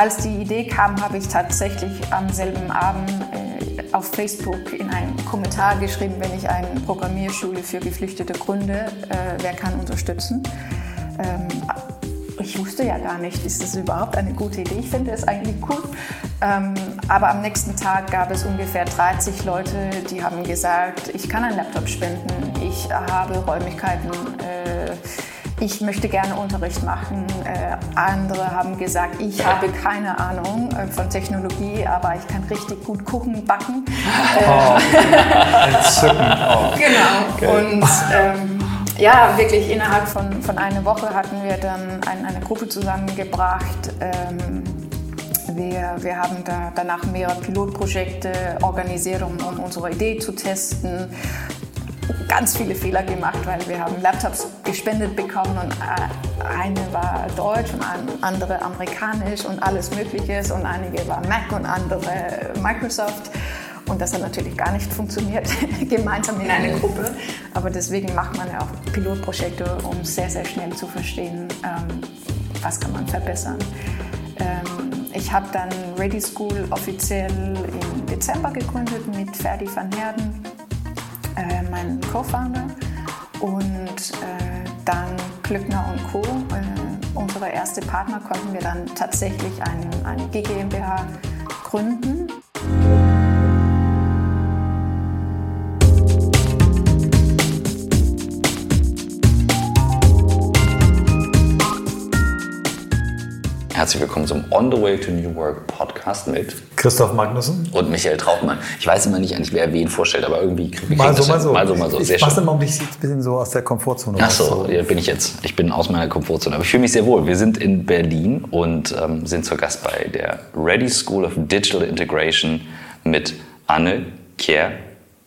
als die Idee kam, habe ich tatsächlich am selben Abend äh, auf Facebook in einen Kommentar geschrieben, wenn ich eine Programmierschule für Geflüchtete gründe, äh, wer kann unterstützen. Ähm, ich wusste ja gar nicht, ist das überhaupt eine gute Idee? Ich finde es eigentlich cool. Ähm, aber am nächsten Tag gab es ungefähr 30 Leute, die haben gesagt, ich kann einen Laptop spenden, ich habe Räumlichkeiten, äh, ich möchte gerne Unterricht machen. Äh, andere haben gesagt, ich habe keine Ahnung äh, von Technologie, aber ich kann richtig gut kochen, backen. Oh, entzückend. Oh. Genau. Und ähm, ja, wirklich innerhalb von, von einer Woche hatten wir dann ein, eine Gruppe zusammengebracht. Ähm, wir, wir haben da danach mehrere Pilotprojekte organisiert, um, um unsere Idee zu testen ganz viele Fehler gemacht, weil wir haben Laptops gespendet bekommen und äh, eine war deutsch und andere amerikanisch und alles Mögliche und einige war Mac und andere Microsoft. Und das hat natürlich gar nicht funktioniert, gemeinsam in einer Gruppe. Aber deswegen macht man ja auch Pilotprojekte, um sehr, sehr schnell zu verstehen, ähm, was kann man verbessern. Ähm, ich habe dann Ready School offiziell im Dezember gegründet mit Ferdi van Herden, äh, mein Co-Founder. Und äh, dann Glückner und Co., äh, unsere erste Partner, konnten wir dann tatsächlich eine, eine GmbH gründen. Herzlich willkommen zum On the Way to New Work Podcast mit Christoph Magnussen und Michael Trautmann. Ich weiß immer nicht eigentlich, wer wen vorstellt, aber irgendwie kriege ich mal so, mal so. mal so, mal so. Ich, ich mache immer ein bisschen so aus der Komfortzone. Ach so, ja, bin ich jetzt. Ich bin aus meiner Komfortzone, aber ich fühle mich sehr wohl. Wir sind in Berlin und ähm, sind zu Gast bei der Ready School of Digital Integration mit Anne Kier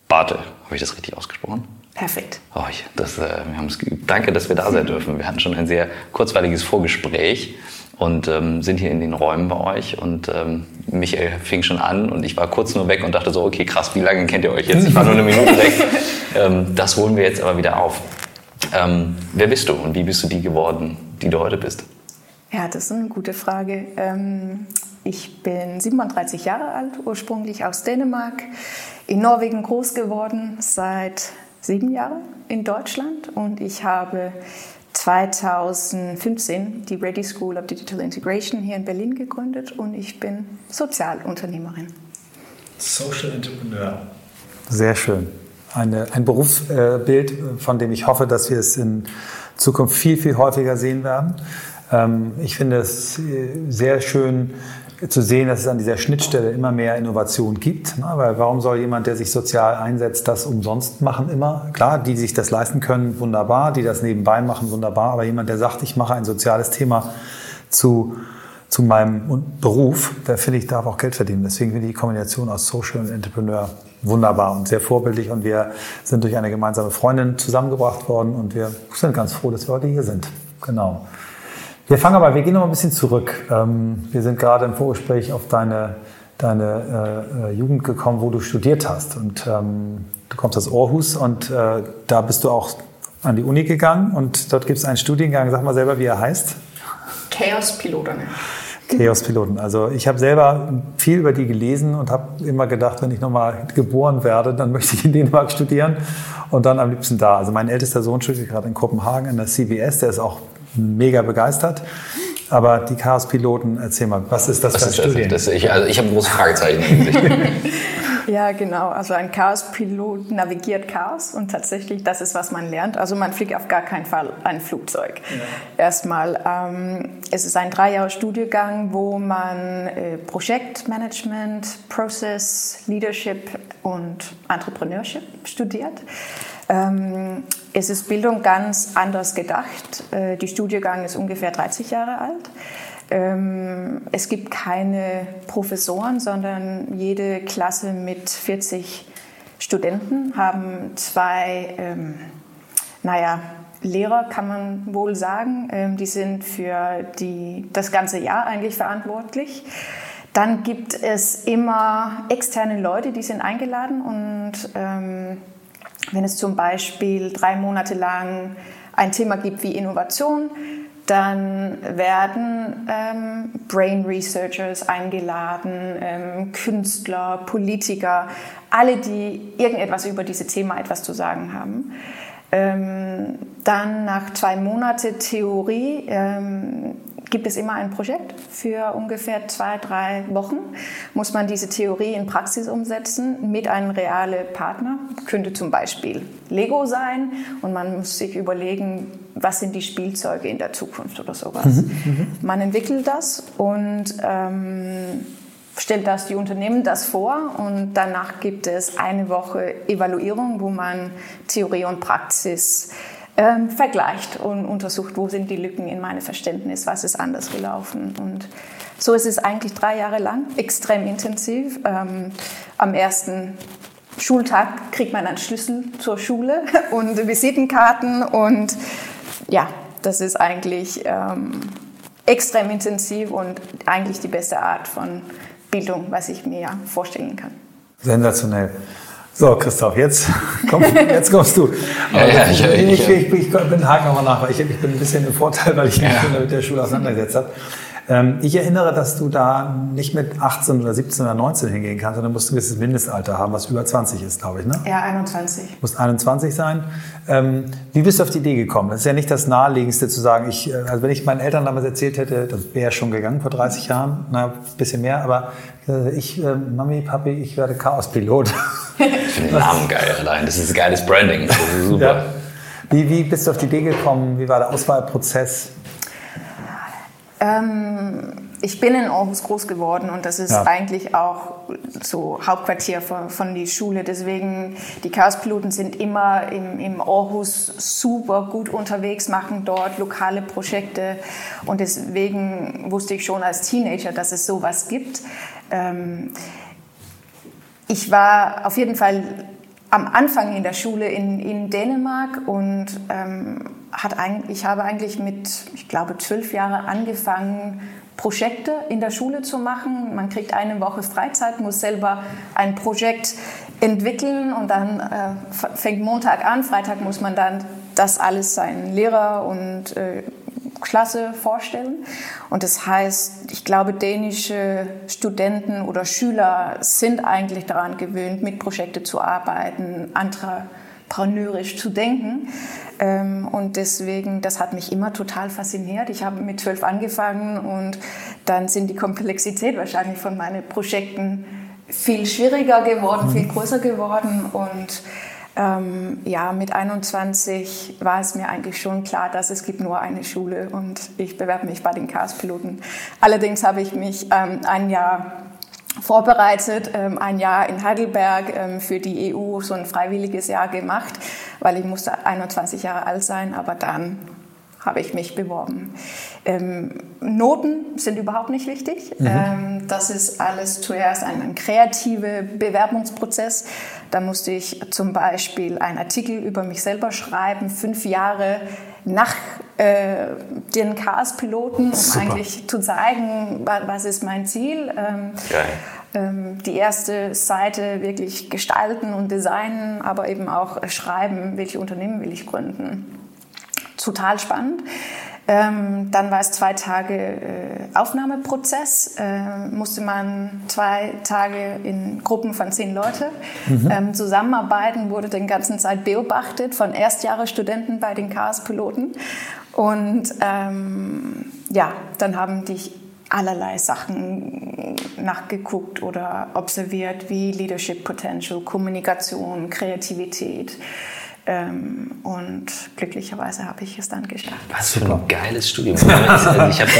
Bartel. Habe ich das richtig ausgesprochen? Perfekt. Oh, das, äh, wir haben es geübt. Danke, dass wir da sein dürfen. Wir hatten schon ein sehr kurzweiliges Vorgespräch und ähm, sind hier in den Räumen bei euch. Und ähm, Michael fing schon an und ich war kurz nur weg und dachte so, okay, krass, wie lange kennt ihr euch jetzt? Ich war nur eine Minute weg. Ähm, das holen wir jetzt aber wieder auf. Ähm, wer bist du und wie bist du die geworden, die du heute bist? Ja, das ist eine gute Frage. Ähm, ich bin 37 Jahre alt, ursprünglich aus Dänemark, in Norwegen groß geworden, seit sieben Jahren in Deutschland und ich habe 2015 die Ready School of Digital Integration hier in Berlin gegründet und ich bin Sozialunternehmerin. Social Entrepreneur. Sehr schön. Eine, ein Berufsbild, von dem ich hoffe, dass wir es in Zukunft viel, viel häufiger sehen werden. Ähm, ich finde es sehr schön, zu sehen, dass es an dieser Schnittstelle immer mehr Innovation gibt. Ne? Weil warum soll jemand, der sich sozial einsetzt, das umsonst machen immer? Klar, die sich das leisten können, wunderbar, die das nebenbei machen, wunderbar. Aber jemand, der sagt, ich mache ein soziales Thema zu, zu meinem Beruf, der finde ich, darf auch Geld verdienen. Deswegen finde ich die Kombination aus Social und Entrepreneur wunderbar und sehr vorbildlich. Und wir sind durch eine gemeinsame Freundin zusammengebracht worden und wir sind ganz froh, dass wir heute hier sind. Genau. Wir fangen aber, wir gehen noch ein bisschen zurück. Ähm, wir sind gerade im Vorgespräch auf deine, deine äh, äh, Jugend gekommen, wo du studiert hast. Und ähm, du kommst aus Aarhus und äh, da bist du auch an die Uni gegangen und dort gibt es einen Studiengang, sag mal selber, wie er heißt. Chaos-Piloten. Chaos-Piloten. Also ich habe selber viel über die gelesen und habe immer gedacht, wenn ich nochmal geboren werde, dann möchte ich in Dänemark studieren und dann am liebsten da. Also mein ältester Sohn studiert gerade in Kopenhagen in der CBS, der ist auch mega begeistert. Aber die Chaos-Piloten, erzähl mal, was ist das was für ein Studium? Das, ich, also ich habe große Fragezeichen. ja, genau. Also ein Chaos-Pilot navigiert Chaos und tatsächlich, das ist, was man lernt. Also man fliegt auf gar keinen Fall ein Flugzeug. Ja. Erstmal, ähm, es ist ein Drei-Jahre-Studiengang, wo man äh, Projektmanagement, Process, Leadership und Entrepreneurship studiert. Ähm, es ist Bildung ganz anders gedacht. Äh, die Studiengang ist ungefähr 30 Jahre alt. Ähm, es gibt keine Professoren, sondern jede Klasse mit 40 Studenten haben zwei, ähm, naja, Lehrer kann man wohl sagen. Ähm, die sind für die, das ganze Jahr eigentlich verantwortlich. Dann gibt es immer externe Leute, die sind eingeladen und ähm, wenn es zum Beispiel drei Monate lang ein Thema gibt wie Innovation, Dann werden ähm, Brain Researchers eingeladen, ähm, Künstler, Politiker, alle, die irgendetwas über dieses Thema etwas zu sagen haben. Ähm, dann nach zwei Monaten Theorie ähm, gibt es immer ein Projekt. Für ungefähr zwei, drei Wochen muss man diese Theorie in Praxis umsetzen mit einem realen Partner. Könnte zum Beispiel Lego sein und man muss sich überlegen, was sind die Spielzeuge in der Zukunft oder sowas. Mhm, mhm. man entwickelt das und ähm, stellt das die Unternehmen das vor und danach gibt es eine Woche Evaluierung, wo man Theorie und Praxis ähm, vergleicht und untersucht, wo sind die Lücken in meinem Verständnis, was ist anders gelaufen. Und so ist es eigentlich drei Jahre lang, extrem intensiv. Ähm, am ersten Schultag kriegt man einen Schlüssel zur Schule und Visitenkarten und ja, das ist eigentlich ähm, extrem intensiv und eigentlich die beste Art von Bildung, was ich mir vorstellen kann. Sensationell. So, Christoph, jetzt, komm, jetzt kommst du. ja, ja, ich, ich, ich, ich, bin haken nochmal nach, weil ich, ich bin ein bisschen im Vorteil, weil ich mich ja. mit der Schule auseinandergesetzt habe. Ähm, ich erinnere, dass du da nicht mit 18 oder 17 oder 19 hingehen kannst, sondern musst ein gewisses Mindestalter haben, was über 20 ist, glaube ich, ne? Ja, 21. Muss 21 sein. Ähm, wie bist du auf die Idee gekommen? Das ist ja nicht das Naheliegendste zu sagen, ich, äh, also wenn ich meinen Eltern damals erzählt hätte, das wäre schon gegangen vor 30 Jahren, na, ein bisschen mehr, aber äh, ich, äh, Mami, Papi, ich werde Chaospilot. Ich finde den Namen geil allein. Das ist ein geiles Branding. Das ist super. Ja. Wie, wie bist du auf die Idee gekommen? Wie war der Auswahlprozess? Ähm, ich bin in Aarhus groß geworden und das ist ja. eigentlich auch so Hauptquartier von, von die Schule. Deswegen, die Chaospiloten sind immer im, im Aarhus super gut unterwegs, machen dort lokale Projekte und deswegen wusste ich schon als Teenager, dass es sowas gibt. Ähm, ich war auf jeden Fall am Anfang in der Schule in, in Dänemark und ähm, hat eigentlich, ich habe eigentlich mit, ich glaube, zwölf Jahren angefangen, Projekte in der Schule zu machen. Man kriegt eine Woche Freizeit, muss selber ein Projekt entwickeln und dann äh, fängt Montag an, Freitag muss man dann das alles seinen Lehrer und äh, Klasse vorstellen. Und das heißt, ich glaube, dänische Studenten oder Schüler sind eigentlich daran gewöhnt, mit Projekten zu arbeiten, entrepreneurisch zu denken. Ähm, und deswegen, das hat mich immer total fasziniert. Ich habe mit zwölf angefangen und dann sind die Komplexität wahrscheinlich von meinen Projekten viel schwieriger geworden, viel mhm. größer geworden und ähm, ja, mit 21 war es mir eigentlich schon klar, dass es gibt nur eine Schule und ich bewerbe mich bei den Chaos-Piloten. Allerdings habe ich mich ähm, ein Jahr vorbereitet, ähm, ein Jahr in Heidelberg ähm, für die EU, so ein freiwilliges Jahr gemacht, weil ich musste 21 Jahre alt sein, aber dann habe ich mich beworben. Ähm, Noten sind überhaupt nicht wichtig. Mhm. Ähm, das ist alles zuerst ein, ein kreativer Bewerbungsprozess. Da musste ich zum Beispiel einen Artikel über mich selber schreiben, fünf Jahre nach äh, den Chaos-Piloten, um Super. eigentlich zu zeigen, was ist mein Ziel. Ähm, ähm, die erste Seite wirklich gestalten und designen, aber eben auch schreiben, welche Unternehmen will ich gründen total spannend. Ähm, dann war es zwei Tage äh, Aufnahmeprozess. Äh, musste man zwei Tage in Gruppen von zehn Leuten mhm. ähm, zusammenarbeiten, wurde den ganzen Zeit beobachtet von Erstjahresstudenten bei den Chaos-Piloten. Und ähm, ja, dann haben die allerlei Sachen nachgeguckt oder observiert, wie Leadership Potential, Kommunikation, Kreativität. Ähm, und glücklicherweise habe ich es dann geschafft. Was für ein geiles Studium. Ich habe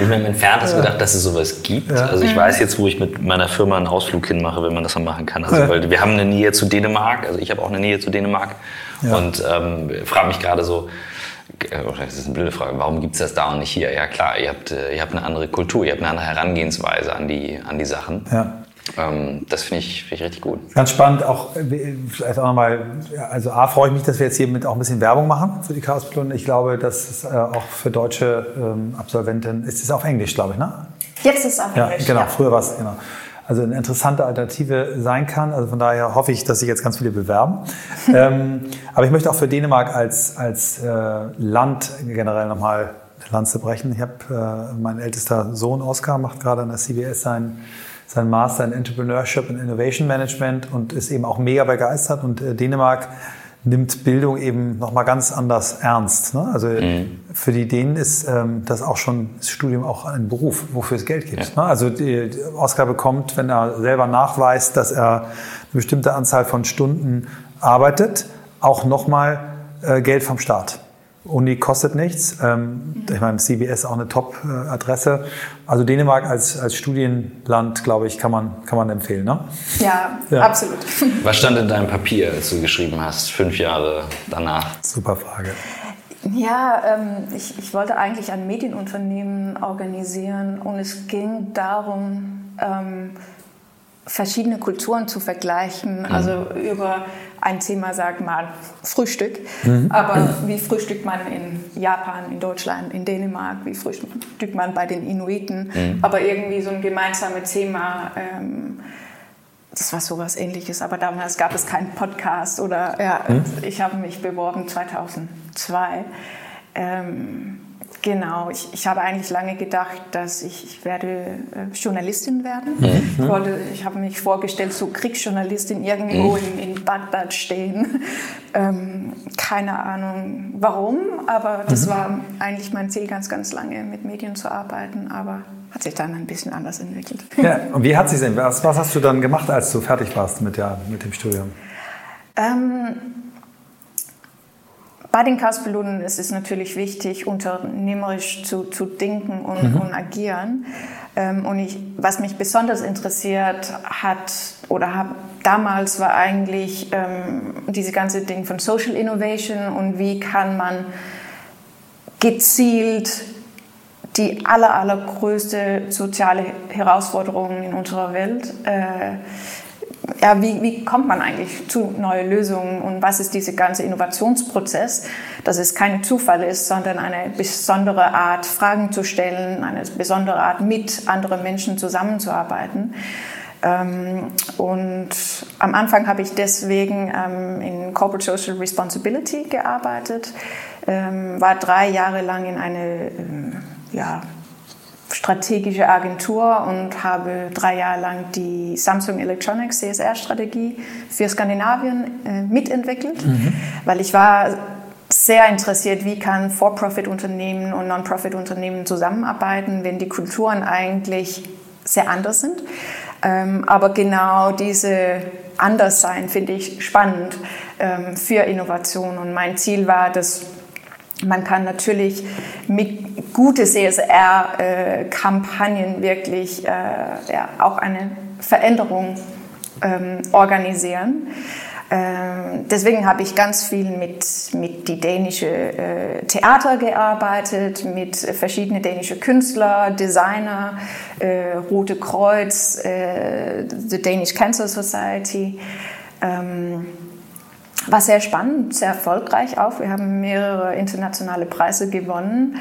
mir im Entferntes gedacht, dass es sowas gibt. Ja. Also ich weiß jetzt, wo ich mit meiner Firma einen Ausflug hinmache, wenn man das dann machen kann. Also, weil wir haben eine Nähe zu Dänemark, also ich habe auch eine Nähe zu Dänemark ja. und ähm, frage mich gerade so, äh, das ist eine blöde Frage, warum gibt es das da und nicht hier? Ja klar, ihr habt, äh, ihr habt eine andere Kultur, ihr habt eine andere Herangehensweise an die, an die Sachen. Ja. Ähm, das finde ich, find ich richtig gut. Ganz spannend, auch äh, vielleicht auch nochmal, also A, freue ich mich, dass wir jetzt hier mit auch ein bisschen Werbung machen für die chaos -Piloten. Ich glaube, dass es äh, auch für deutsche ähm, Absolventen, ist es auf Englisch, glaube ich, ne? Jetzt ist es auf Englisch, ja. Genau, ja. früher war es, genau. Also eine interessante Alternative sein kann. Also von daher hoffe ich, dass sich jetzt ganz viele bewerben. ähm, aber ich möchte auch für Dänemark als, als äh, Land generell nochmal Lanze brechen. Ich habe äh, mein ältester Sohn Oskar macht gerade an der CBS seinen sein Master in Entrepreneurship and Innovation Management und ist eben auch mega begeistert. Und äh, Dänemark nimmt Bildung eben nochmal ganz anders ernst. Ne? Also mhm. für die Dänen ist ähm, das auch schon das Studium auch ein Beruf, wofür es Geld gibt. Ja. Ne? Also die, die Oscar bekommt, wenn er selber nachweist, dass er eine bestimmte Anzahl von Stunden arbeitet, auch nochmal äh, Geld vom Staat. Uni kostet nichts. Ähm, ich meine, CBS ist auch eine Top-Adresse. Also Dänemark als, als Studienland, glaube ich, kann man, kann man empfehlen. Ne? Ja, ja, absolut. Was stand in deinem Papier, als du geschrieben hast, fünf Jahre danach? Super Frage. Ja, ähm, ich, ich wollte eigentlich ein Medienunternehmen organisieren und es ging darum, ähm, verschiedene Kulturen zu vergleichen. Mhm. Also über ein Thema, sag mal, Frühstück. Mhm. Aber wie frühstückt man in Japan, in Deutschland, in Dänemark? Wie frühstückt man bei den Inuiten? Mhm. Aber irgendwie so ein gemeinsames Thema. Ähm, das war sowas ähnliches, aber damals gab es keinen Podcast oder ja, mhm. ich habe mich beworben 2002. Ähm, Genau, ich, ich habe eigentlich lange gedacht, dass ich, ich werde äh, Journalistin werden. Mhm. Ich, wollte, ich habe mich vorgestellt, so Kriegsjournalistin irgendwo mhm. in, in Bagdad stehen. Ähm, keine Ahnung warum, aber das mhm. war eigentlich mein Ziel, ganz, ganz lange mit Medien zu arbeiten, aber hat sich dann ein bisschen anders entwickelt. Ja, und wie hat sich denn, was, was hast du dann gemacht, als du fertig warst mit, der, mit dem Studium? Ähm, bei den Chaospiloten ist es natürlich wichtig, unternehmerisch zu, zu denken und, mhm. und agieren. Ähm, und ich, was mich besonders interessiert hat oder hab, damals war eigentlich ähm, diese ganze Ding von Social Innovation und wie kann man gezielt die aller, allergrößte soziale Herausforderung in unserer Welt äh, ja, wie, wie kommt man eigentlich zu neuen Lösungen und was ist dieser ganze Innovationsprozess, dass es kein Zufall ist, sondern eine besondere Art, Fragen zu stellen, eine besondere Art, mit anderen Menschen zusammenzuarbeiten. Ähm, und am Anfang habe ich deswegen ähm, in Corporate Social Responsibility gearbeitet, ähm, war drei Jahre lang in eine ja, strategische Agentur und habe drei Jahre lang die Samsung Electronics CSR-Strategie für Skandinavien äh, mitentwickelt, mhm. weil ich war sehr interessiert, wie kann For-Profit-Unternehmen und Non-Profit-Unternehmen zusammenarbeiten, wenn die Kulturen eigentlich sehr anders sind. Ähm, aber genau diese Anderssein finde ich spannend ähm, für Innovation. Und mein Ziel war, dass man kann natürlich mit gute CSR-Kampagnen wirklich äh, ja, auch eine Veränderung ähm, organisieren. Ähm, deswegen habe ich ganz viel mit, mit die dänische äh, Theater gearbeitet, mit verschiedenen dänischen Künstler, Designer, äh, Rote Kreuz, äh, the Danish Cancer Society. Ähm, war sehr spannend, sehr erfolgreich auch. Wir haben mehrere internationale Preise gewonnen,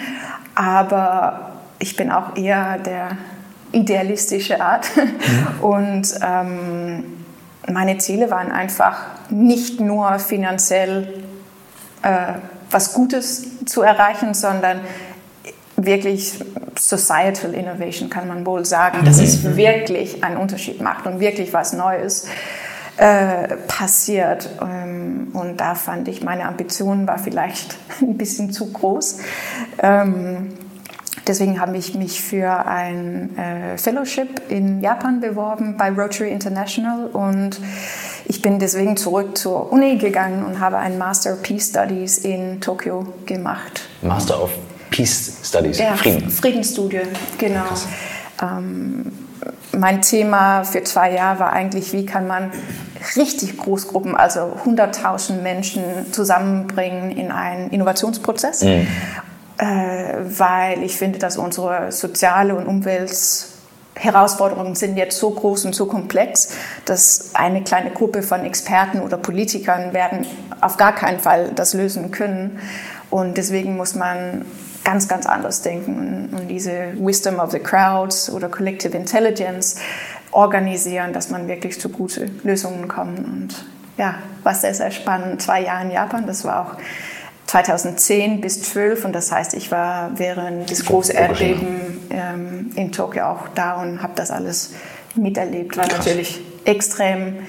aber ich bin auch eher der idealistische Art mhm. und ähm, meine Ziele waren einfach nicht nur finanziell äh, was Gutes zu erreichen, sondern wirklich Societal Innovation kann man wohl sagen, dass es mhm. wirklich einen Unterschied macht und wirklich was Neues. Äh, passiert. Ähm, und da fand ich, meine Ambition war vielleicht ein bisschen zu groß. Ähm, deswegen habe ich mich für ein äh, Fellowship in Japan beworben bei Rotary International und ich bin deswegen zurück zur Uni gegangen und habe ein Master of Peace Studies in Tokio gemacht. Master of Peace Studies, ja, Frieden. Friedensstudie, genau. Ähm, mein Thema für zwei Jahre war eigentlich, wie kann man richtig Großgruppen, also 100.000 Menschen zusammenbringen in einen Innovationsprozess, mhm. äh, weil ich finde, dass unsere soziale und Umweltherausforderungen sind jetzt so groß und so komplex, dass eine kleine Gruppe von Experten oder Politikern werden auf gar keinen Fall das lösen können. Und deswegen muss man ganz, ganz anders denken und diese Wisdom of the Crowds oder Collective Intelligence organisieren, dass man wirklich zu guten Lösungen kommt. Und ja, war sehr, sehr spannend. Zwei Jahre in Japan, das war auch 2010 bis 12 und das heißt, ich war während des großen Erdbeben ähm, in Tokio auch da und habe das alles miterlebt. War Krass. natürlich extrem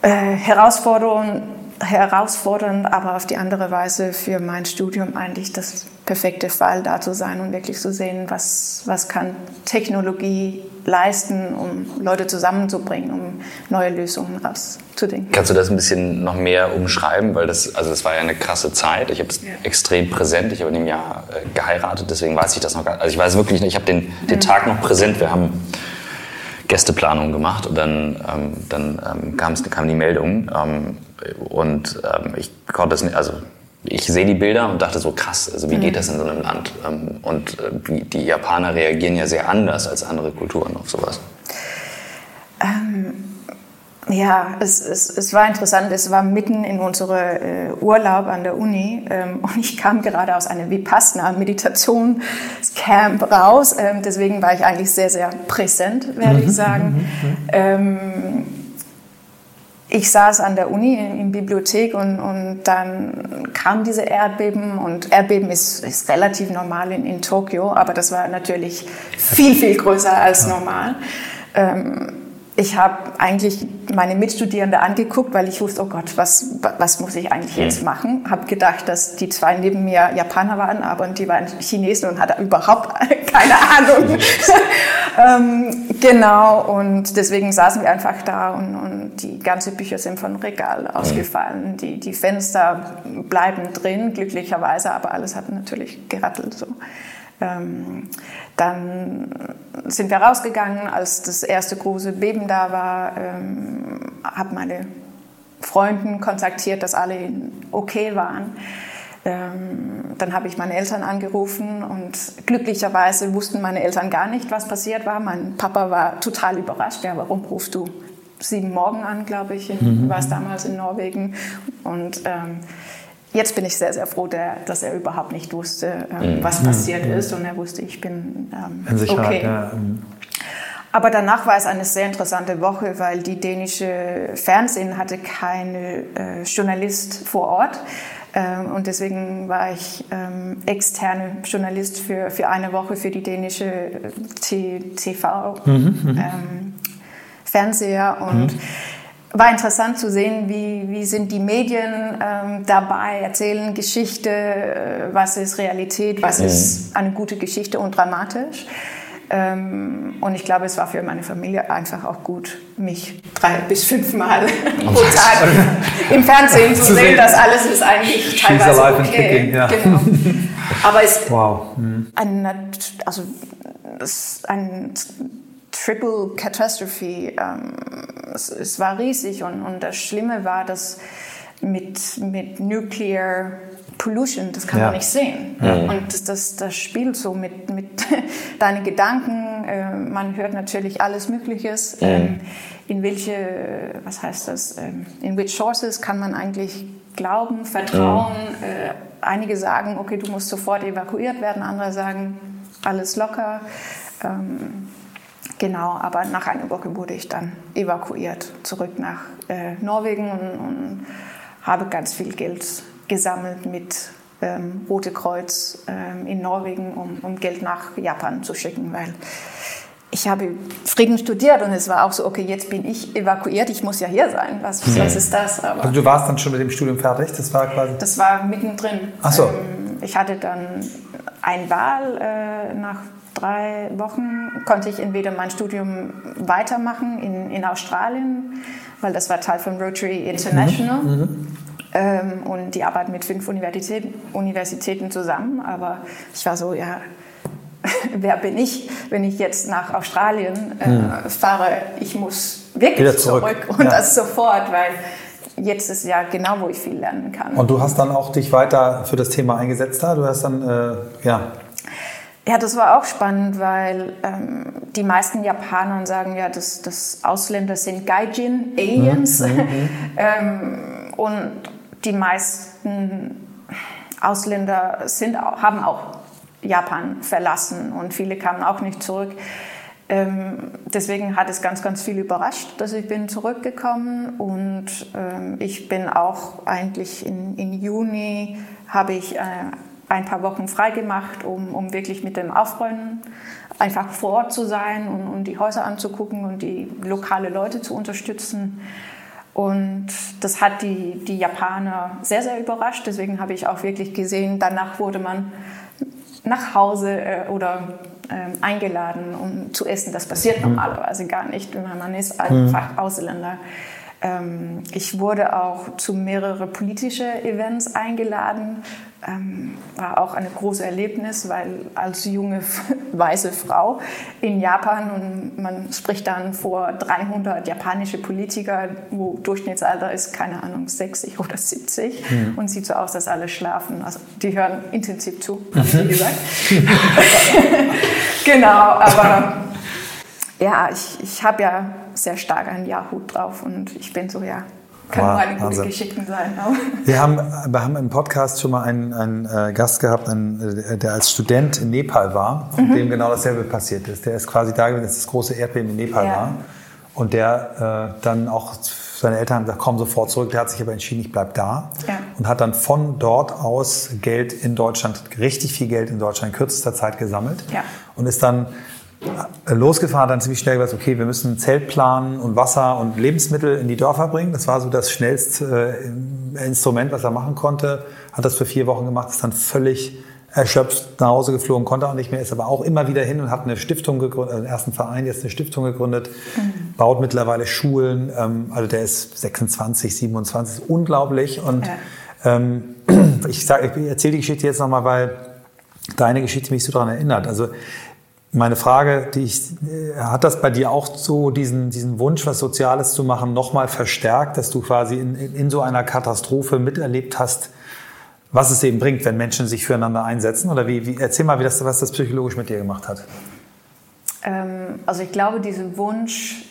äh, herausfordernd, herausfordernd, aber auf die andere Weise für mein Studium eigentlich das perfekte Fall, da zu sein und wirklich zu sehen, was, was kann Technologie leisten, um Leute zusammenzubringen, um neue Lösungen rauszudenken. Kannst du das ein bisschen noch mehr umschreiben? Weil das, also das war ja eine krasse Zeit. Ich habe es ja. extrem präsent. Ich habe in dem Jahr äh, geheiratet, deswegen weiß ich das noch gar nicht. Also ich weiß wirklich nicht, ich habe den, den mhm. Tag noch präsent. Wir haben Gästeplanung gemacht und dann, ähm, dann ähm, kam die Meldung ähm, und ähm, ich konnte es nicht, also ich sehe die Bilder und dachte so krass, also wie geht mhm. das in so einem Land? Ähm, und äh, die Japaner reagieren ja sehr anders als andere Kulturen auf sowas. Ähm, ja, es, es, es war interessant. Es war mitten in unserem äh, Urlaub an der Uni ähm, und ich kam gerade aus einem Vipassana-Meditationscamp raus. Ähm, deswegen war ich eigentlich sehr, sehr präsent, werde ich mhm. sagen. Ich saß an der Uni in, in Bibliothek und, und dann kam diese Erdbeben und Erdbeben ist, ist relativ normal in, in Tokio, aber das war natürlich viel, viel größer als normal. Ähm, ich habe eigentlich meine Mitstudierende angeguckt, weil ich wusste, oh Gott, was, was muss ich eigentlich jetzt machen? Habe gedacht, dass die zwei neben mir Japaner waren, aber die waren Chinesen und hatte überhaupt keine Ahnung. ähm, genau, und deswegen saßen wir einfach da und, und die ganzen Bücher sind von Regal ausgefallen. Die, die Fenster bleiben drin, glücklicherweise, aber alles hat natürlich gerattelt. So. Ähm, dann sind wir rausgegangen, als das erste große Beben da war, ähm, habe meine Freunde kontaktiert, dass alle okay waren. Ähm, dann habe ich meine Eltern angerufen und glücklicherweise wussten meine Eltern gar nicht, was passiert war. Mein Papa war total überrascht. Ja, warum rufst du sieben Morgen an, glaube ich, in, mhm. war es damals in Norwegen. Und ähm, Jetzt bin ich sehr, sehr froh, der, dass er überhaupt nicht wusste, ähm, mhm. was passiert mhm. ist und er wusste, ich bin ähm, okay. Ja. Aber danach war es eine sehr interessante Woche, weil die dänische Fernsehen hatte keine äh, Journalist vor Ort. Ähm, und deswegen war ich ähm, externe Journalist für, für eine Woche für die dänische äh, TV mhm, mhm, ähm, Fernseher und mhm war interessant zu sehen, wie, wie sind die Medien ähm, dabei, erzählen Geschichte, äh, was ist Realität, was mhm. ist eine gute Geschichte und dramatisch. Ähm, und ich glaube, es war für meine Familie einfach auch gut, mich drei bis fünf Mal pro Tag im Fernsehen zu sehen. Das alles ist eigentlich teilweise okay. Kicking, ja. genau. Aber es wow. ein, also, ein Triple Catastrophe. Ähm, es, es, war riesig und, und das Schlimme war, dass mit, mit Nuclear Pollution, das kann ja. man nicht sehen. Mhm. Und das, das, das spielt so mit, mit deinen Gedanken. Äh, man hört natürlich alles Mögliches. Mhm. Ähm, in welche, was heißt das, ähm, in which sources kann man eigentlich glauben, vertrauen? Mhm. Äh, einige sagen, okay, du musst sofort evakuiert werden. Andere sagen, alles locker. Ähm, Genau, aber nach einer Woche wurde ich dann evakuiert zurück nach äh, Norwegen und, und, habe ganz viel Geld gesammelt mit ähm, Rote Kreuz ähm, in Norwegen, um, um, Geld nach Japan zu schicken, weil ich habe Frieden studiert und es war auch so, okay, jetzt bin ich evakuiert, ich muss ja hier sein. Was, mhm. was ist das? Aber also du warst dann schon mit dem Studium fertig? Das war quasi. Das war mittendrin. Ach so. Ähm, ich hatte dann ein Wahl äh, nach drei Wochen konnte ich entweder mein Studium weitermachen in, in Australien, weil das war Teil von Rotary International. Mhm. Mhm. Ähm, und die arbeiten mit fünf Universitäten, Universitäten zusammen. Aber ich war so, ja, wer bin ich, wenn ich jetzt nach Australien äh, mhm. fahre? Ich muss wirklich zurück. zurück. und ja. das sofort, weil jetzt ist ja genau, wo ich viel lernen kann. Und du hast dann auch dich weiter für das Thema eingesetzt da? Du hast dann, äh, ja, ja, das war auch spannend, weil ähm, die meisten Japaner sagen ja, dass, dass Ausländer sind Gaijin, Aliens. Mhm. mhm. ähm, und die meisten Ausländer sind, haben auch Japan verlassen und viele kamen auch nicht zurück. Ähm, deswegen hat es ganz, ganz viel überrascht, dass ich bin zurückgekommen und ähm, ich bin auch eigentlich in, in Juni habe ich äh, ein paar Wochen freigemacht, um, um wirklich mit dem Aufräumen einfach vor Ort zu sein und, und die Häuser anzugucken und die lokale Leute zu unterstützen. Und das hat die, die Japaner sehr, sehr überrascht. Deswegen habe ich auch wirklich gesehen, danach wurde man nach Hause äh, oder äh, eingeladen, um zu essen. Das passiert mhm. normalerweise gar nicht, wenn man ist einfach mhm. Ausländer. Ähm, ich wurde auch zu mehreren politischen Events eingeladen. Ähm, war auch ein großes Erlebnis, weil als junge weiße Frau in Japan und man spricht dann vor 300 japanische Politiker, wo Durchschnittsalter ist, keine Ahnung, 60 oder 70 mhm. und sieht so aus, dass alle schlafen. Also die hören intensiv zu, wie gesagt. genau, aber ja, ich, ich habe ja sehr stark einen Yahoo drauf und ich bin so, ja, kann wow, nur eine gute Geschichte sein. Wir haben, wir haben im Podcast schon mal einen, einen äh, Gast gehabt, einen, äh, der als Student in Nepal war, mhm. dem genau dasselbe passiert ist. Der ist quasi da gewesen, als das große Erdbeben in Nepal ja. war. Und der äh, dann auch, seine Eltern haben gesagt, komm sofort zurück. Der hat sich aber entschieden, ich bleib da. Ja. Und hat dann von dort aus Geld in Deutschland, richtig viel Geld in Deutschland in kürzester Zeit gesammelt. Ja. Und ist dann losgefahren, dann ziemlich schnell gesagt, okay, wir müssen ein Zelt planen und Wasser und Lebensmittel in die Dörfer bringen. Das war so das schnellste äh, Instrument, was er machen konnte. Hat das für vier Wochen gemacht, ist dann völlig erschöpft nach Hause geflogen, konnte auch nicht mehr, ist aber auch immer wieder hin und hat eine Stiftung gegründet, einen ersten Verein, jetzt eine Stiftung gegründet, mhm. baut mittlerweile Schulen. Ähm, also der ist 26, 27, unglaublich. Und ja. ähm, ich, sag, ich erzähle die Geschichte jetzt nochmal, weil deine Geschichte mich so daran erinnert. Also meine Frage, die ich, äh, hat das bei dir auch so diesen, diesen Wunsch, was Soziales zu machen, nochmal verstärkt, dass du quasi in, in so einer Katastrophe miterlebt hast, was es eben bringt, wenn Menschen sich füreinander einsetzen? Oder wie, wie erzähl mal, wie das, was das psychologisch mit dir gemacht hat. Ähm, also ich glaube, dieser Wunsch,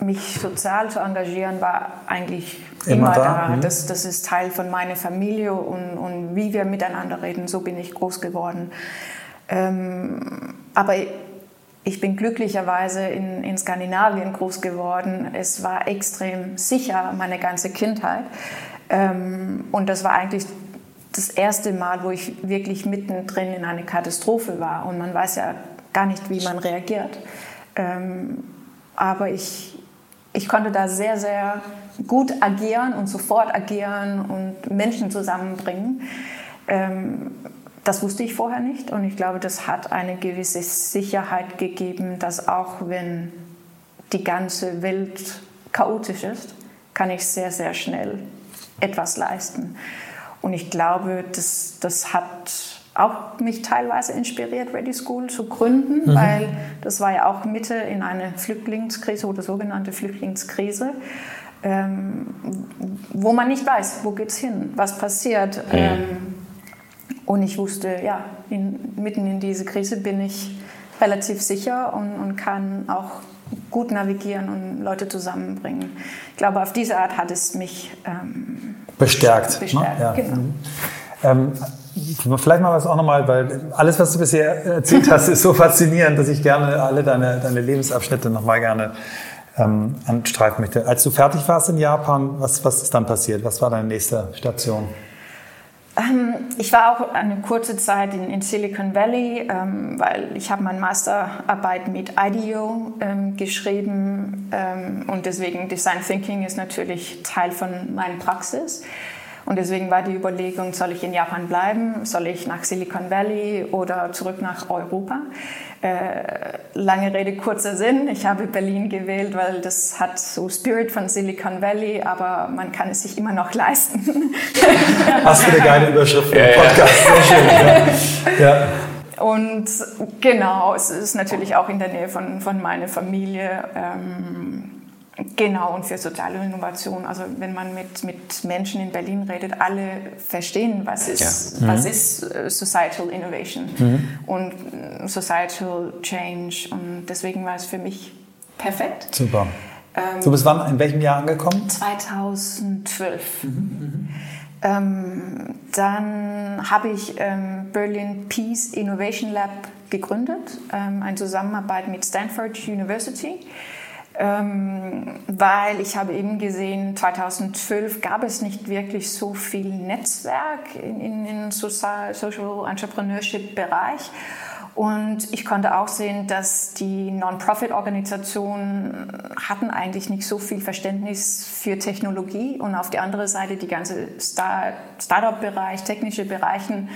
mich sozial zu engagieren, war eigentlich immer, immer da. da. Mhm. Das, das ist Teil von meiner Familie und, und wie wir miteinander reden. So bin ich groß geworden. Ähm, aber ich bin glücklicherweise in, in Skandinavien groß geworden. Es war extrem sicher meine ganze Kindheit. Ähm, und das war eigentlich das erste Mal, wo ich wirklich mittendrin in eine Katastrophe war. Und man weiß ja gar nicht, wie man reagiert. Ähm, aber ich, ich konnte da sehr, sehr gut agieren und sofort agieren und Menschen zusammenbringen. Ähm, das wusste ich vorher nicht und ich glaube, das hat eine gewisse Sicherheit gegeben, dass auch wenn die ganze Welt chaotisch ist, kann ich sehr, sehr schnell etwas leisten. Und ich glaube, das, das hat auch mich teilweise inspiriert, Ready School zu gründen, mhm. weil das war ja auch Mitte in eine Flüchtlingskrise oder sogenannte Flüchtlingskrise, ähm, wo man nicht weiß, wo geht es hin, was passiert. Mhm. Ähm, und ich wusste, ja, in, mitten in diese Krise bin ich relativ sicher und, und kann auch gut navigieren und Leute zusammenbringen. Ich glaube, auf diese Art hat es mich ähm, bestärkt. bestärkt. Ne? Ja. Genau. Mhm. Ähm, vielleicht mal was auch nochmal, weil alles, was du bisher erzählt hast, ist so faszinierend, dass ich gerne alle deine, deine Lebensabschnitte nochmal gerne ähm, anstreifen möchte. Als du fertig warst in Japan, was, was ist dann passiert? Was war deine nächste Station? Ähm, ich war auch eine kurze Zeit in, in Silicon Valley, ähm, weil ich habe meine Masterarbeit mit IDEO ähm, geschrieben ähm, und deswegen Design Thinking ist natürlich Teil von meiner Praxis. Und deswegen war die Überlegung, soll ich in Japan bleiben, soll ich nach Silicon Valley oder zurück nach Europa? Äh, lange Rede, kurzer Sinn. Ich habe Berlin gewählt, weil das hat so Spirit von Silicon Valley, aber man kann es sich immer noch leisten. Hast du eine geile Überschrift für den Podcast? Sehr schön. Ja. ja. Und genau, es ist natürlich auch in der Nähe von, von meiner Familie. Ähm, Genau, und für soziale Innovation. Also wenn man mit, mit Menschen in Berlin redet, alle verstehen, was ist, ja. mhm. was ist äh, Societal Innovation mhm. und äh, Societal Change. Und deswegen war es für mich perfekt. Super. Ähm, du bist wann, in welchem Jahr angekommen? 2012. Mhm. mhm. Ähm, dann habe ich ähm, Berlin Peace Innovation Lab gegründet, ähm, eine Zusammenarbeit mit Stanford University weil ich habe eben gesehen, 2012 gab es nicht wirklich so viel Netzwerk in, in Social, Social Entrepreneurship Bereich. Und ich konnte auch sehen, dass die Non-Profit-Organisationen hatten eigentlich nicht so viel Verständnis für Technologie und auf der anderen Seite die ganze Star Startup-Bereich, technische Bereichen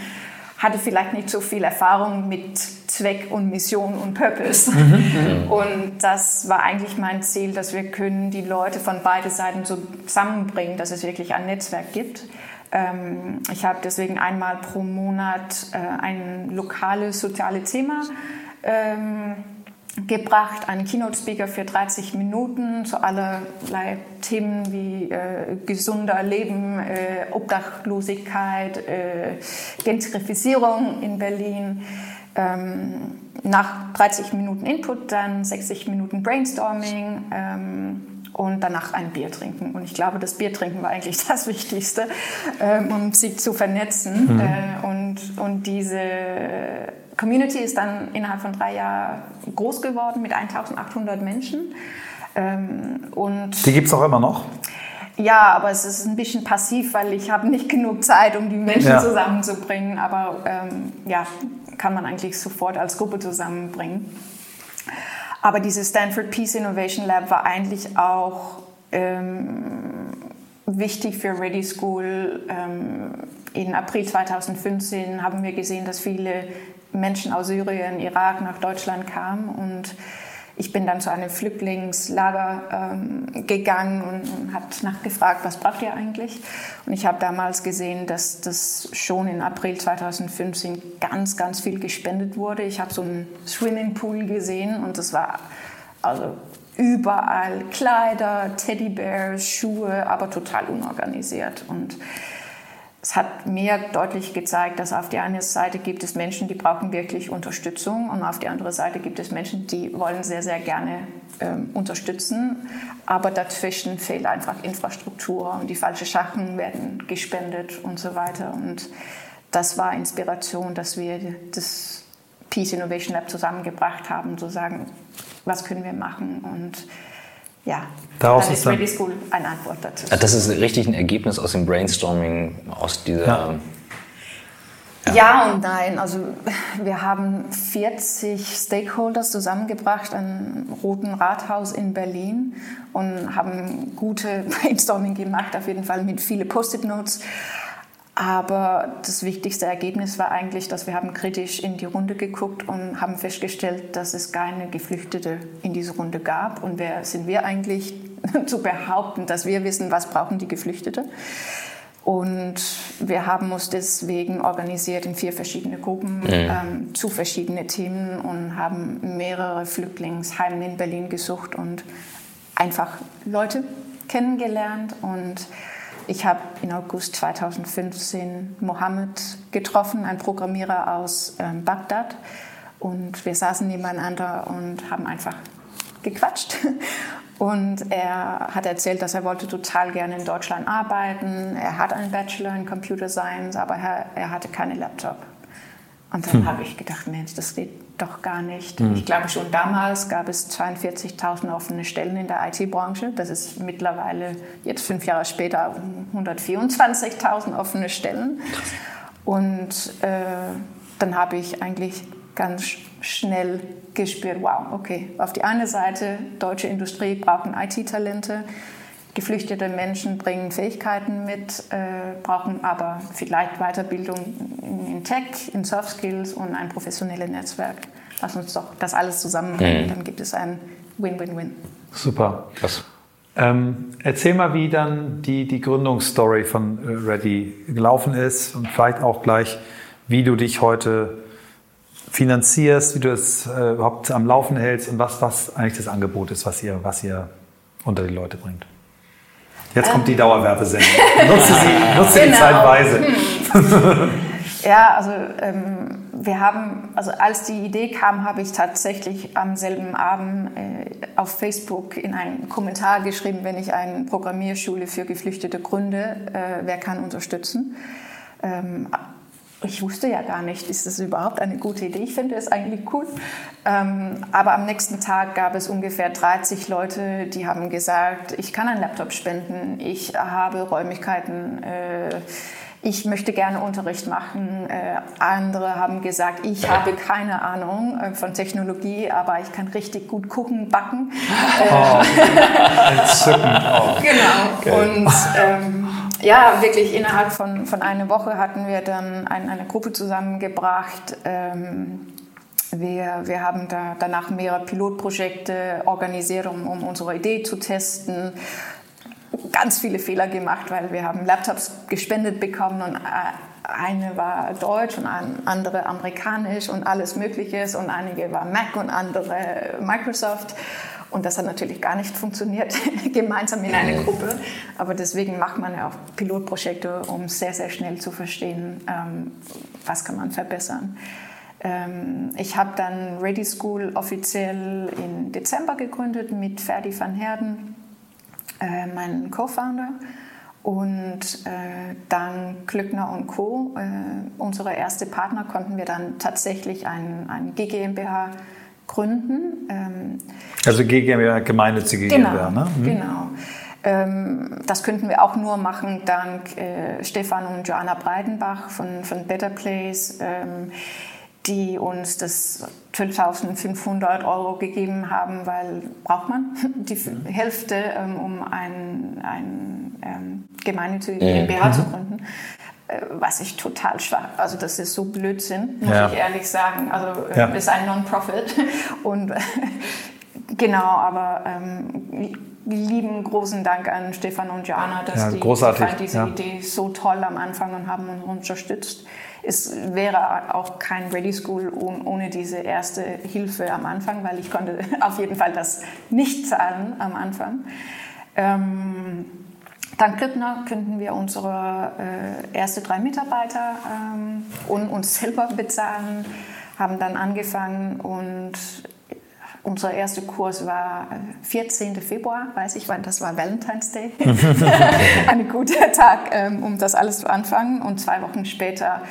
hatte vielleicht nicht so viel Erfahrung mit Zweck und Mission und Purpose. Mhm. Und das war eigentlich mein Ziel, dass wir können die Leute von beiden Seiten so zusammenbringen, dass es wirklich ein Netzwerk gibt. Ähm, ich habe deswegen einmal pro Monat äh, ein lokales soziales Thema ähm, gebracht, einen Keynote-Speaker für 30 Minuten zu allerlei Themen wie äh, gesunder Leben, äh, Obdachlosigkeit, äh, Gentrifizierung in Berlin. Ähm, nach 30 Minuten Input dann 60 Minuten Brainstorming. Ähm, und danach ein Bier trinken. Und ich glaube, das Bier trinken war eigentlich das Wichtigste, ähm, um sich zu vernetzen. Mhm. Äh, und, und diese Community ist dann innerhalb von drei Jahren groß geworden mit 1800 Menschen. Ähm, und Die gibt es auch immer noch? Ja, aber es ist ein bisschen passiv, weil ich habe nicht genug Zeit, um die Menschen ja. zusammenzubringen. Aber ähm, ja, kann man eigentlich sofort als Gruppe zusammenbringen. Aber dieses Stanford Peace Innovation Lab war eigentlich auch ähm, wichtig für Ready School. Ähm, in April 2015 haben wir gesehen, dass viele Menschen aus Syrien, Irak nach Deutschland kamen und ich bin dann zu einem Flüchtlingslager ähm, gegangen und, und habe nachgefragt, was braucht ihr eigentlich? Und ich habe damals gesehen, dass das schon in April 2015 ganz, ganz viel gespendet wurde. Ich habe so einen Swimmingpool gesehen und das war also überall Kleider, Teddybärs, Schuhe, aber total unorganisiert. Und es hat mir deutlich gezeigt, dass auf der einen Seite gibt es Menschen, die brauchen wirklich Unterstützung und auf der anderen Seite gibt es Menschen, die wollen sehr, sehr gerne ähm, unterstützen, aber dazwischen fehlt einfach Infrastruktur und die falschen Sachen werden gespendet und so weiter. Und das war Inspiration, dass wir das Peace Innovation Lab zusammengebracht haben, zu sagen, was können wir machen und ja, Daraus dann ist Ready School eine Antwort dazu. Das ist richtig ein Ergebnis aus dem Brainstorming, aus dieser... Ja. Ja. ja. und nein. Also wir haben 40 Stakeholders zusammengebracht am Roten Rathaus in Berlin und haben gute Brainstorming gemacht, auf jeden Fall mit vielen Post-it-Notes aber das wichtigste Ergebnis war eigentlich, dass wir haben kritisch in die Runde geguckt und haben festgestellt, dass es keine Geflüchtete in dieser Runde gab. Und wer sind wir eigentlich zu behaupten, dass wir wissen, was brauchen die Geflüchtete? Und wir haben uns deswegen organisiert in vier verschiedene Gruppen mhm. ähm, zu verschiedenen Themen und haben mehrere Flüchtlingsheime in Berlin gesucht und einfach Leute kennengelernt und ich habe in August 2015 Mohammed getroffen, ein Programmierer aus ähm, Bagdad. Und wir saßen nebeneinander und haben einfach gequatscht. Und er hat erzählt, dass er wollte total gerne in Deutschland arbeiten. Er hat einen Bachelor in Computer Science, aber er, er hatte keinen Laptop. Und dann hm. habe ich gedacht, Mensch, das geht doch gar nicht. Hm. Ich glaube, schon damals gab es 42.000 offene Stellen in der IT-Branche. Das ist mittlerweile, jetzt fünf Jahre später, 124.000 offene Stellen. Und äh, dann habe ich eigentlich ganz schnell gespürt, wow, okay, auf die eine Seite, deutsche Industrie brauchen IT-Talente, Geflüchtete Menschen bringen Fähigkeiten mit, äh, brauchen aber vielleicht Weiterbildung in, in, Tech, in Soft Skills und ein professionelles Netzwerk. Lass uns doch das alles zusammenbringen, mhm. dann gibt es ein Win-Win-Win. Super. Krass. Ähm, erzähl mal, wie dann die, die Gründungsstory von äh, Ready gelaufen ist und vielleicht auch gleich, wie du dich heute finanzierst, wie du es äh, überhaupt am Laufen hältst und was, was eigentlich das Angebot ist, was ihr, was ihr unter die Leute bringt. Jetzt kommt die Dauerwerbesendung. Nutze sie, nutze genau. die zeitweise. Hm. Ja, also ähm, wir haben, also als die Idee kam, habe ich tatsächlich am selben Abend äh, auf Facebook in einen Kommentar geschrieben, wenn ich eine Programmierschule für Geflüchtete gründe, äh, wer kann unterstützen. Ähm, ich wusste ja gar nicht, ist das überhaupt eine gute Idee? Ich finde es eigentlich cool. Ähm, aber am nächsten Tag gab es ungefähr 30 Leute, die haben gesagt, ich kann einen Laptop spenden, ich habe Räumlichkeiten. Äh, ich möchte gerne Unterricht machen. Äh, andere haben gesagt, ich habe keine Ahnung äh, von Technologie, aber ich kann richtig gut gucken, backen. Oh, entzückend. Oh. Genau. Okay. Und ähm, ja, wirklich innerhalb von, von einer Woche hatten wir dann ein, eine Gruppe zusammengebracht. Ähm, wir, wir haben da danach mehrere Pilotprojekte organisiert, um, um unsere Idee zu testen ganz viele Fehler gemacht, weil wir haben Laptops gespendet bekommen und äh, eine war deutsch und andere amerikanisch und alles Mögliche und einige war Mac und andere Microsoft. Und das hat natürlich gar nicht funktioniert, gemeinsam in einer Gruppe. Aber deswegen macht man ja auch Pilotprojekte, um sehr, sehr schnell zu verstehen, ähm, was kann man verbessern. Ähm, ich habe dann Ready School offiziell im Dezember gegründet mit Ferdi van Herden äh, mein Co-Founder. Und äh, dank Glückner und Co., äh, unsere erste Partner, konnten wir dann tatsächlich ein, ein GmbH gründen. Ähm, also GmbH, gemeinnützige genau, GmbH, ne? Mhm. Genau. Ähm, das könnten wir auch nur machen dank äh, Stefan und Joanna Breidenbach von, von Better Place. Ähm, die uns das 12.500 Euro gegeben haben, weil braucht man die Hälfte, ähm, um ein, ein ähm, gemeinnützige GmbH mhm. zu gründen. Äh, was ich total schwach, also das ist so Blödsinn, muss ja. ich ehrlich sagen. Also äh, ja. ist ein Non-Profit und genau, aber ähm, lieben großen Dank an Stefan und Joanna, dass ja, die, die diese Idee so toll am Anfang und haben uns unterstützt es wäre auch kein Ready School ohne diese erste Hilfe am Anfang, weil ich konnte auf jeden Fall das nicht zahlen am Anfang. Ähm, dank Klöckner könnten wir unsere äh, erste drei Mitarbeiter ähm, und uns selber bezahlen, haben dann angefangen und unser erster Kurs war 14. Äh, Februar, weiß ich, weil das war Valentine's Day. Ein guter Tag, ähm, um das alles zu anfangen. Und zwei Wochen später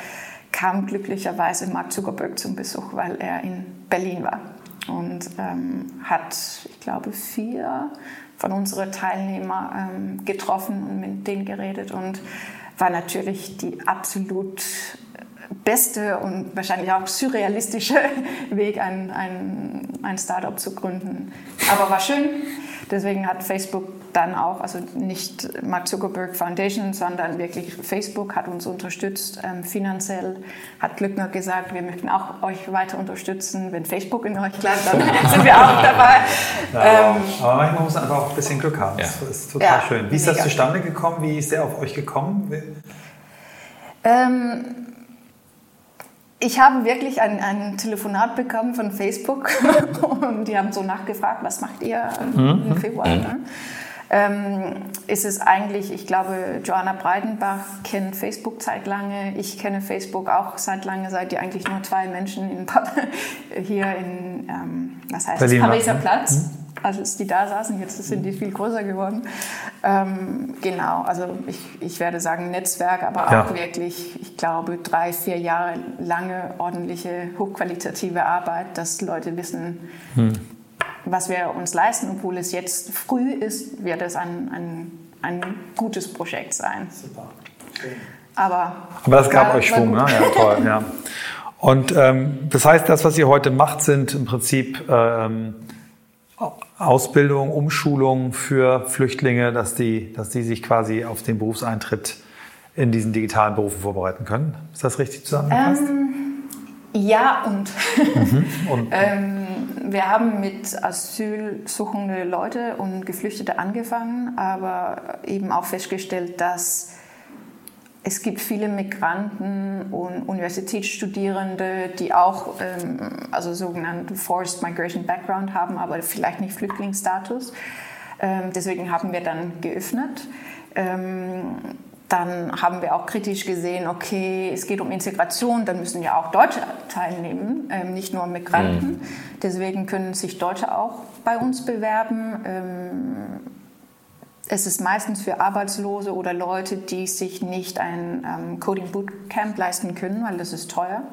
kam glücklicherweise Mark Zuckerberg zum Besuch, weil er in Berlin war und ähm, hat, ich glaube, vier von unseren Teilnehmern ähm, getroffen und mit denen geredet und war natürlich die absolut beste und wahrscheinlich auch surrealistische Weg, ein, ein, ein Startup zu gründen. Aber war schön. Deswegen hat Facebook dann auch, also nicht Mark Zuckerberg Foundation, sondern wirklich Facebook hat uns unterstützt ähm, finanziell, hat Glückner gesagt, wir möchten auch euch weiter unterstützen. Wenn Facebook in euch klappt, dann sind wir auch dabei. Ja, ähm, aber manchmal muss man einfach auch ein bisschen Glück haben. Ja. Das ist total ja, schön. Wie ist das zustande gekommen? Wie ist der auf euch gekommen? Ähm, ich habe wirklich ein, ein, Telefonat bekommen von Facebook und die haben so nachgefragt, was macht ihr mhm. im Februar? Mhm. Ne? Ähm, ist es eigentlich, ich glaube, Joanna Breitenbach kennt Facebook seit lange. Ich kenne Facebook auch seit lange, seit die eigentlich nur zwei Menschen in, hier in, ähm, was heißt Berlin Pariser Platz. Mhm als die da saßen. Jetzt sind die viel größer geworden. Ähm, genau, also ich, ich werde sagen Netzwerk, aber auch ja. wirklich, ich glaube, drei, vier Jahre lange ordentliche, hochqualitative Arbeit, dass Leute wissen, hm. was wir uns leisten, obwohl es jetzt früh ist, wird es ein, ein, ein gutes Projekt sein. Super. Aber, aber das gab euch Schwung, ne? Ja, toll, ja. Und ähm, das heißt, das, was ihr heute macht, sind im Prinzip ähm, Ausbildung, Umschulung für Flüchtlinge, dass die, dass die sich quasi auf den Berufseintritt in diesen digitalen Berufen vorbereiten können. Ist das richtig zusammengefasst? Ähm, ja und. Mhm. und ähm, wir haben mit asylsuchende Leute und Geflüchtete angefangen, aber eben auch festgestellt, dass es gibt viele Migranten und Universitätsstudierende, die auch ähm, also sogenannten Forced Migration Background haben, aber vielleicht nicht Flüchtlingsstatus. Ähm, deswegen haben wir dann geöffnet. Ähm, dann haben wir auch kritisch gesehen, okay, es geht um Integration, dann müssen ja auch Deutsche teilnehmen, ähm, nicht nur Migranten. Mhm. Deswegen können sich Deutsche auch bei uns bewerben. Es ist meistens für Arbeitslose oder Leute, die sich nicht ein ähm, Coding Bootcamp leisten können, weil das ist teuer.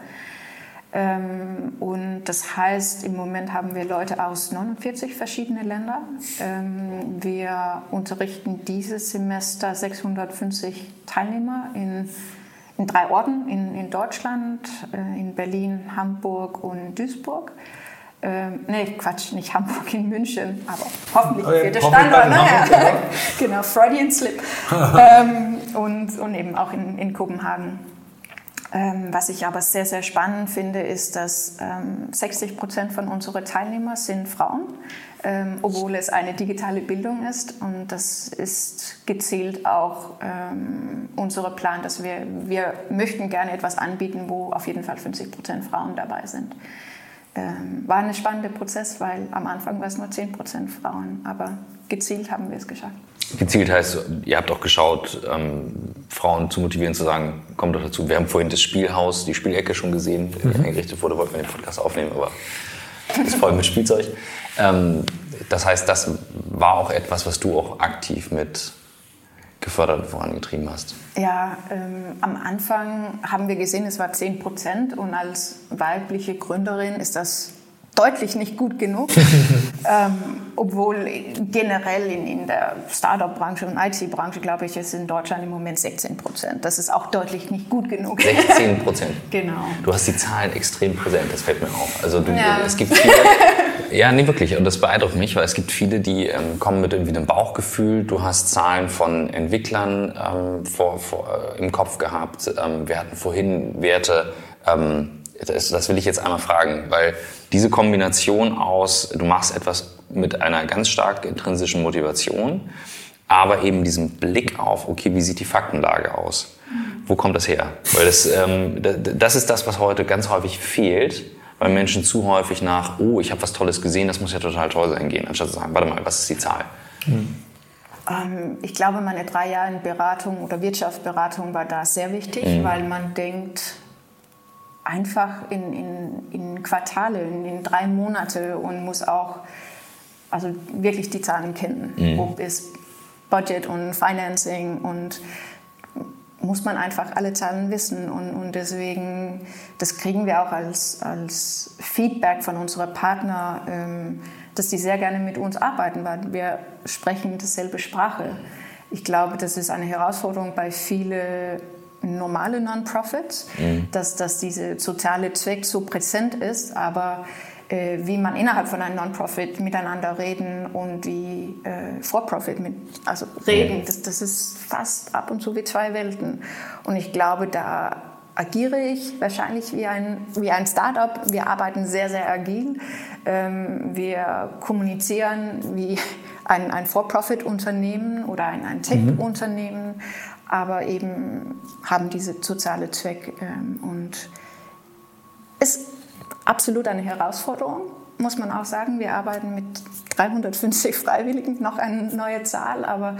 Ähm, und das heißt, im Moment haben wir Leute aus 49 verschiedenen Ländern. Ähm, wir unterrichten dieses Semester 650 Teilnehmer in, in drei Orten in, in Deutschland, äh, in Berlin, Hamburg und Duisburg. Ähm, nee, Quatsch, nicht Hamburg, in München, aber hoffentlich oh, ja, der Standort. Naja. genau, Freudian Slip. ähm, und, und eben auch in, in Kopenhagen. Ähm, was ich aber sehr, sehr spannend finde, ist, dass ähm, 60 Prozent von unseren Teilnehmern sind Frauen, ähm, obwohl es eine digitale Bildung ist. Und das ist gezielt auch ähm, unser Plan, dass wir, wir möchten gerne etwas anbieten, wo auf jeden Fall 50 Prozent Frauen dabei sind. Ähm, war ein spannender Prozess, weil am Anfang war es nur 10 Prozent Frauen, aber gezielt haben wir es geschafft. Gezielt heißt, ihr habt auch geschaut, ähm, Frauen zu motivieren, zu sagen, kommt doch dazu. Wir haben vorhin das Spielhaus, die Spielecke schon gesehen, die mhm. eingerichtet wurde, wollten wir den Podcast aufnehmen, aber ist voll mit Spielzeug. Ähm, das heißt, das war auch etwas, was du auch aktiv mit gefördert und vorangetrieben hast. Ja, ähm, am Anfang haben wir gesehen, es war 10 Prozent und als weibliche Gründerin ist das deutlich nicht gut genug, ähm, obwohl generell in, in der Startup-Branche und IT-Branche, glaube ich, ist in Deutschland im Moment 16 Prozent. Das ist auch deutlich nicht gut genug. 16 Prozent? genau. Du hast die Zahlen extrem präsent, das fällt mir auf. Also du, ja. es gibt viele, ja, nee, wirklich. Und das beeindruckt mich, weil es gibt viele, die ähm, kommen mit irgendwie einem Bauchgefühl. Du hast Zahlen von Entwicklern ähm, vor, vor, äh, im Kopf gehabt. Ähm, wir hatten vorhin Werte, ähm, das, das will ich jetzt einmal fragen, weil diese Kombination aus, du machst etwas mit einer ganz stark intrinsischen Motivation, aber eben diesem Blick auf, okay, wie sieht die Faktenlage aus? Wo kommt das her? Weil das, ähm, das ist das, was heute ganz häufig fehlt, weil Menschen zu häufig nach, oh, ich habe was Tolles gesehen, das muss ja total toll sein gehen, anstatt zu sagen, warte mal, was ist die Zahl? Mhm. ich glaube, meine drei Jahre in Beratung oder Wirtschaftsberatung war da sehr wichtig, mhm. weil man denkt, einfach in, in, in Quartale, in, in, drei Monate und muss auch also wirklich die Zahlen kennen. Mhm. Ob es Budget und Financing und muss man einfach alle Zahlen wissen. Und, und deswegen, das kriegen wir auch als, als Feedback von unseren Partnern, ähm, dass die sehr gerne mit uns arbeiten, weil wir sprechen dieselbe Sprache. Ich glaube, das ist eine Herausforderung bei vielen normale Non-Profits, mhm. dass, dass diese soziale Zweck so präsent ist, aber wie man innerhalb von einem Non-Profit miteinander reden und wie äh, For-Profit mit, also reden, das, das ist fast ab und zu wie zwei Welten. Und ich glaube, da agiere ich wahrscheinlich wie ein, wie ein Startup. Wir arbeiten sehr, sehr agil. Ähm, wir kommunizieren wie ein, ein For-Profit-Unternehmen oder ein, ein Tech-Unternehmen. Mhm aber eben haben diese soziale Zweck ähm, und ist absolut eine Herausforderung, muss man auch sagen. Wir arbeiten mit 350 Freiwilligen, noch eine neue Zahl, aber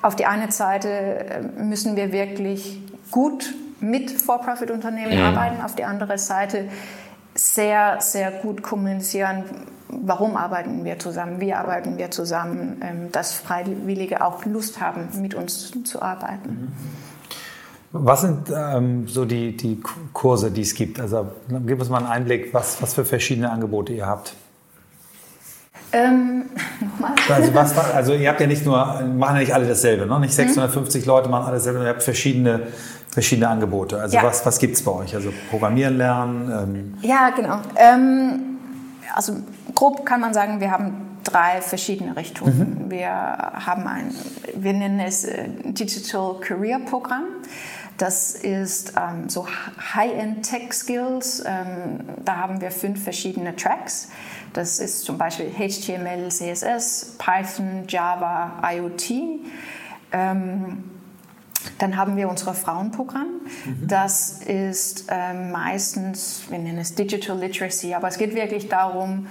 auf die eine Seite äh, müssen wir wirklich gut mit For-Profit-Unternehmen ja. Mhm. arbeiten, auf die andere Seite sehr, sehr gut kommunizieren, warum arbeiten wir zusammen, wie arbeiten wir zusammen, ähm, dass Freiwillige auch Lust haben, mit uns zu arbeiten. Was sind ähm, so die, die Kurse, die es gibt? Also gib uns mal einen Einblick, was, was für verschiedene Angebote ihr habt. Ähm, nochmal. Also, was, also ihr habt ja nicht nur, machen ja nicht alle dasselbe, ne? nicht 650 mhm. Leute machen alles dasselbe, ihr habt verschiedene, verschiedene Angebote. Also ja. was, was gibt es bei euch? Also Programmieren lernen? Ähm. Ja, genau. Ähm, also grob kann man sagen, wir haben drei verschiedene Richtungen. Mhm. Wir haben ein, wir nennen es äh, Digital Career Programm. Das ist ähm, so High-End Tech Skills. Ähm, da haben wir fünf verschiedene Tracks. Das ist zum Beispiel HTML, CSS, Python, Java, IoT. Ähm, dann haben wir unser Frauenprogramm. Mhm. Das ist ähm, meistens, wir nennen es Digital Literacy, aber es geht wirklich darum,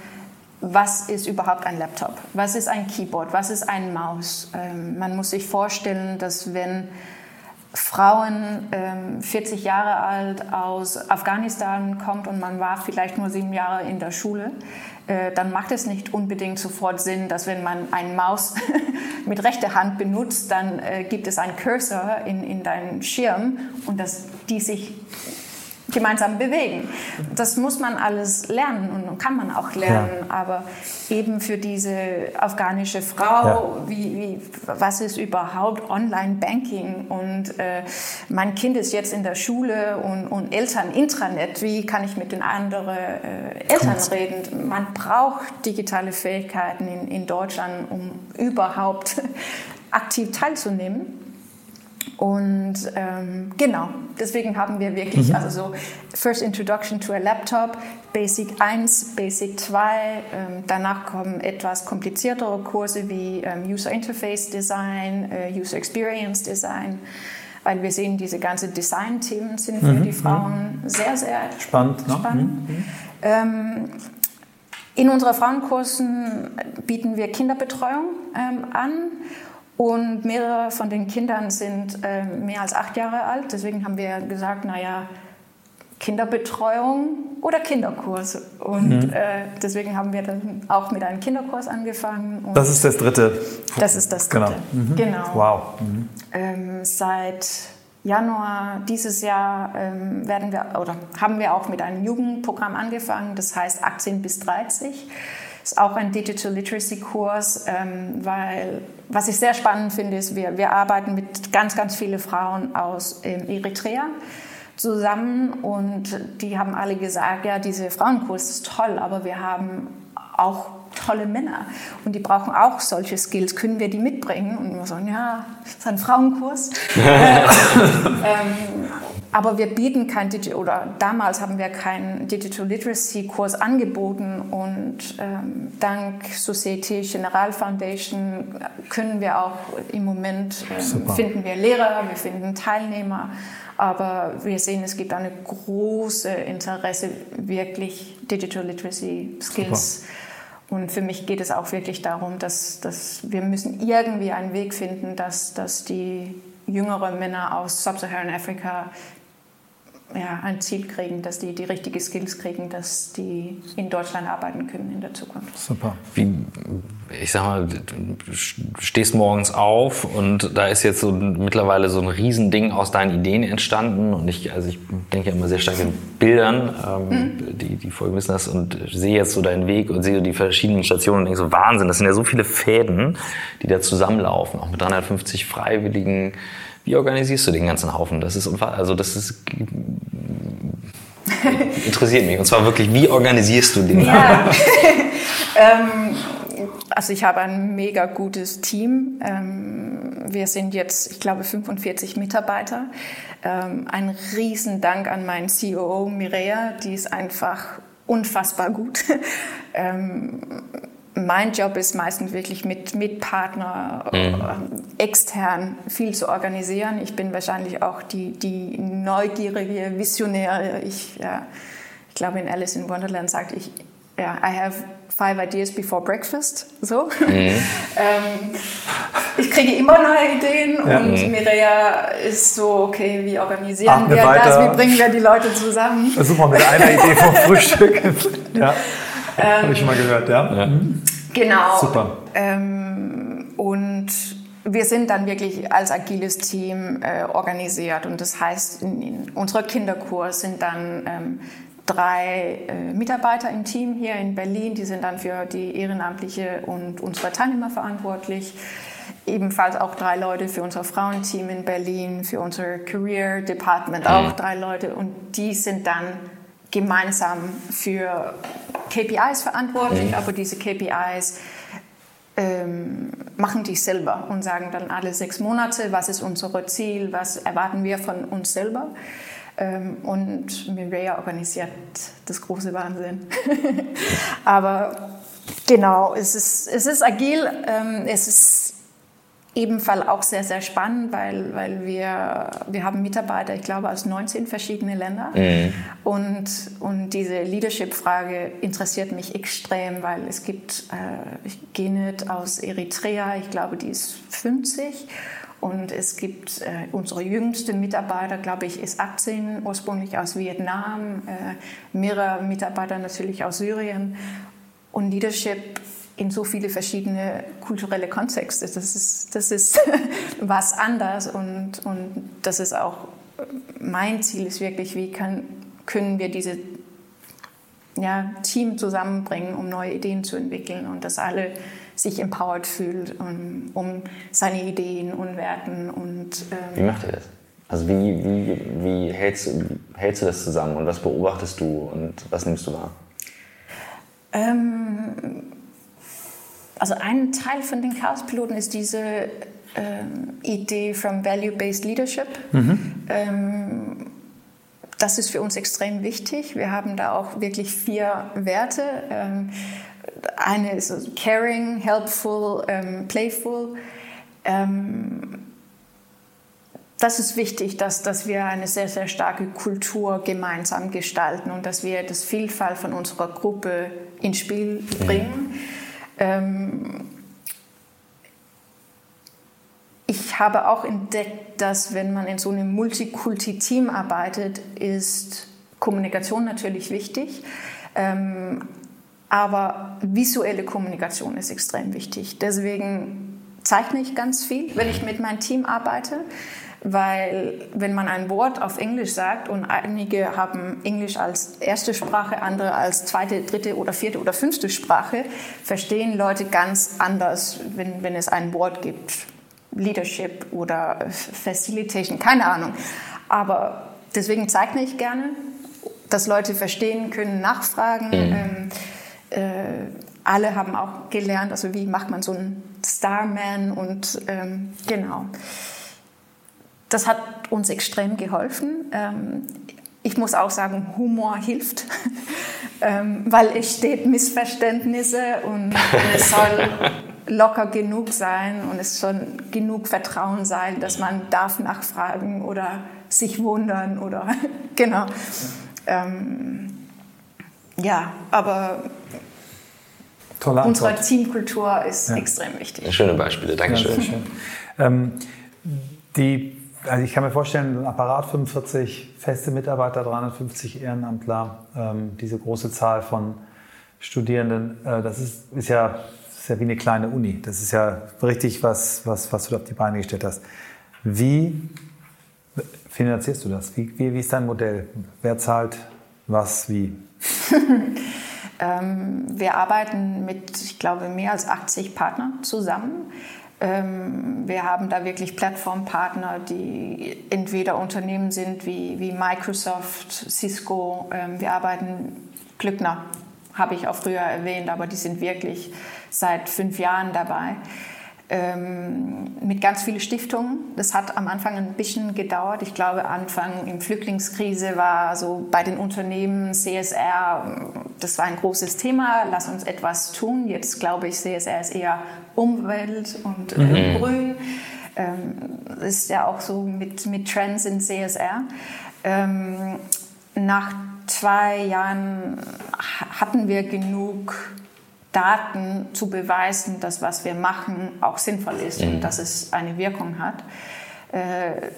was ist überhaupt ein Laptop? Was ist ein Keyboard? Was ist ein Maus? Ähm, man muss sich vorstellen, dass wenn Frauen ähm, 40 Jahre alt aus Afghanistan kommt und man war vielleicht nur sieben Jahre in der Schule, äh, dann macht es nicht unbedingt sofort Sinn, dass wenn man ein Maus mit rechter Hand benutzt, dann äh, gibt es einen Cursor in, in deinen Schirm und dass die sich gemeinsam bewegen. Das muss man alles lernen und kann man auch lernen, ja. aber eben für diese afghanische Frau, ja. wie, wie, was ist überhaupt Online-Banking und äh, mein Kind ist jetzt in der Schule und, und Eltern Intranet, wie kann ich mit den anderen äh, Eltern reden? Man braucht digitale Fähigkeiten in, in Deutschland, um überhaupt aktiv teilzunehmen. Und ähm, genau, deswegen haben wir wirklich, mhm. also so First Introduction to a Laptop, Basic 1, Basic 2, ähm, danach kommen etwas kompliziertere Kurse wie ähm, User Interface Design, äh, User Experience Design, weil wir sehen, diese ganzen Design-Themen sind für mhm. die Frauen mhm. sehr, sehr spannend. spannend. Ne? In unseren Frauenkursen bieten wir Kinderbetreuung ähm, an und mehrere von den Kindern sind äh, mehr als acht Jahre alt. Deswegen haben wir gesagt, naja, Kinderbetreuung oder Kinderkurs. Und mhm. äh, deswegen haben wir dann auch mit einem Kinderkurs angefangen. das ist das dritte. Das ist das dritte. Genau. Mhm. genau. Wow. Mhm. Ähm, seit Januar dieses Jahr ähm, werden wir oder haben wir auch mit einem Jugendprogramm angefangen. Das heißt 18 bis 30 ist auch ein Digital Literacy Kurs, ähm, weil was ich sehr spannend finde, ist, wir, wir arbeiten mit ganz, ganz vielen Frauen aus ähm, Eritrea zusammen und die haben alle gesagt, ja, dieser Frauenkurs ist toll, aber wir haben auch tolle Männer und die brauchen auch solche Skills. Können wir die mitbringen? Und wir sagen, ja, das ist ein Frauenkurs. ähm, aber wir bieten kein Digital, oder damals haben wir keinen Digital Literacy Kurs angeboten und ähm, dank Societe General Foundation können wir auch im Moment, ähm, finden wir Lehrer, wir finden Teilnehmer, aber wir sehen, es gibt eine große Interesse, wirklich Digital Literacy Skills. Super. Und für mich geht es auch wirklich darum, dass, dass wir müssen irgendwie einen Weg finden, dass, dass die jüngeren Männer aus Sub-Saharan Afrika ja, ein Ziel kriegen, dass die die richtigen Skills kriegen, dass die in Deutschland arbeiten können in der Zukunft. Super. Wie, ich sag mal, du stehst morgens auf und da ist jetzt so mittlerweile so ein Riesending aus deinen Ideen entstanden und ich, also ich denke immer sehr stark in Bildern, ähm, mhm. die, die Folgen wissen das und sehe jetzt so deinen Weg und sehe die verschiedenen Stationen und denke so, Wahnsinn, das sind ja so viele Fäden, die da zusammenlaufen, auch mit 350 Freiwilligen, wie organisierst du den ganzen Haufen? Das ist also das ist interessiert mich. Und zwar wirklich, wie organisierst du den? Ja. ähm, also ich habe ein mega gutes Team. Ähm, wir sind jetzt, ich glaube, 45 Mitarbeiter. Ähm, ein Riesendank an meinen CEO Mireia, die ist einfach unfassbar gut. Ähm, mein Job ist meistens wirklich mit, mit Partner mhm. äh, extern viel zu organisieren. Ich bin wahrscheinlich auch die, die neugierige Visionäre. Ich, ja, ich glaube, in Alice in Wonderland sagt ich, ja, I have five ideas before breakfast. So. Mhm. ähm, ich kriege immer neue Ideen ja. und mhm. Mireia ist so, okay, wie organisieren Ach, wir das, wie bringen wir die Leute zusammen? Versuch mal mit einer Idee vom Frühstück. ja. Ähm, Habe ich schon mal gehört, ja. ja. Mhm. Genau. Super. Ähm, und wir sind dann wirklich als agiles Team äh, organisiert. Und das heißt, in, in unserer Kinderkurs sind dann ähm, drei äh, Mitarbeiter im Team hier in Berlin. Die sind dann für die Ehrenamtliche und unsere Teilnehmer verantwortlich. Ebenfalls auch drei Leute für unser Frauenteam in Berlin, für unser Career Department auch drei Leute. Und die sind dann gemeinsam für KPIs verantwortlich, mhm. aber diese KPIs ähm, machen die selber und sagen dann alle sechs Monate, was ist unser Ziel, was erwarten wir von uns selber. Ähm, und Mireia organisiert das große Wahnsinn. aber genau, es ist, es ist agil, ähm, es ist ebenfalls auch sehr, sehr spannend, weil, weil wir, wir haben Mitarbeiter, ich glaube, aus 19 verschiedenen Ländern. Mhm. Und, und diese Leadership-Frage interessiert mich extrem, weil es gibt, äh, ich gehe nicht aus Eritrea, ich glaube, die ist 50. Und es gibt äh, unsere jüngste Mitarbeiter, glaube ich, ist 18, ursprünglich aus Vietnam, äh, mehrere Mitarbeiter natürlich aus Syrien. Und Leadership in so viele verschiedene kulturelle Kontexte. Das ist, das ist was anders und, und das ist auch mein Ziel ist wirklich, wie kann, können wir diese ja, Team zusammenbringen, um neue Ideen zu entwickeln und dass alle sich empowered fühlt, um, um seine Ideen und Werten und ähm wie macht ihr das? Also wie, wie, wie hältst, hältst du das zusammen und was beobachtest du und was nimmst du wahr? Ähm, also ein Teil von den Chaos-Piloten ist diese ähm, Idee from Value-Based Leadership. Mhm. Ähm, das ist für uns extrem wichtig. Wir haben da auch wirklich vier Werte. Ähm, eine ist caring, helpful, ähm, playful. Ähm, das ist wichtig, dass, dass wir eine sehr, sehr starke Kultur gemeinsam gestalten und dass wir das Vielfalt von unserer Gruppe ins Spiel bringen. Mhm. Ich habe auch entdeckt, dass wenn man in so einem Multikulti-Team arbeitet, ist Kommunikation natürlich wichtig. Ähm, aber visuelle Kommunikation ist extrem wichtig. Deswegen zeichne ich ganz viel, wenn ich mit meinem Team arbeite weil wenn man ein Wort auf Englisch sagt und einige haben Englisch als erste Sprache, andere als zweite, dritte oder vierte oder fünfte Sprache, verstehen Leute ganz anders, wenn, wenn es ein Wort gibt. Leadership oder Facilitation, keine Ahnung. Aber deswegen zeichne ich gerne, dass Leute verstehen können, nachfragen. Mhm. Ähm, äh, alle haben auch gelernt, also wie macht man so einen Starman und ähm, genau. Das hat uns extrem geholfen. Ähm, ich muss auch sagen, Humor hilft, ähm, weil es steht Missverständnisse und es soll locker genug sein und es soll genug Vertrauen sein, dass man darf nachfragen oder sich wundern oder genau. Ähm, ja, aber Tolle unsere Teamkultur ist ja. extrem wichtig. Schöne Beispiele, Dankeschön. Ja, ähm, die also ich kann mir vorstellen, ein Apparat 45 feste Mitarbeiter, 350 Ehrenamtler, ähm, diese große Zahl von Studierenden, äh, das ist, ist, ja, ist ja wie eine kleine Uni. Das ist ja richtig was, was, was du auf die Beine gestellt hast. Wie finanzierst du das? Wie, wie, wie ist dein Modell? Wer zahlt was wie? ähm, wir arbeiten mit, ich glaube, mehr als 80 Partnern zusammen. Ähm, wir haben da wirklich Plattformpartner, die entweder Unternehmen sind wie, wie Microsoft, Cisco. Ähm, wir arbeiten, Glückner habe ich auch früher erwähnt, aber die sind wirklich seit fünf Jahren dabei ähm, mit ganz vielen Stiftungen. Das hat am Anfang ein bisschen gedauert. Ich glaube, Anfang in Flüchtlingskrise war so bei den Unternehmen CSR, das war ein großes Thema. Lass uns etwas tun. Jetzt glaube ich, CSR ist eher Umwelt und äh, mhm. Grün. Ähm, ist ja auch so mit, mit Trends in CSR. Ähm, nach zwei Jahren hatten wir genug Daten zu beweisen, dass was wir machen auch sinnvoll ist mhm. und dass es eine Wirkung hat. Äh,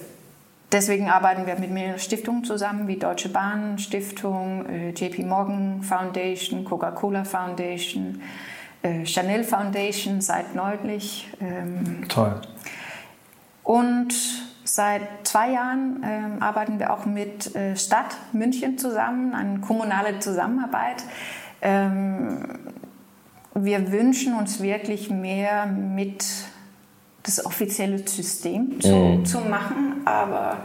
deswegen arbeiten wir mit mehreren Stiftungen zusammen, wie Deutsche Bahn Stiftung, äh, JP Morgan Foundation, Coca-Cola Foundation, äh, Chanel Foundation seit neulich. Ähm, Toll. Und Seit zwei Jahren ähm, arbeiten wir auch mit äh, Stadt München zusammen, eine kommunale Zusammenarbeit. Ähm, wir wünschen uns wirklich mehr mit das offizielle System zu, mhm. zu machen, aber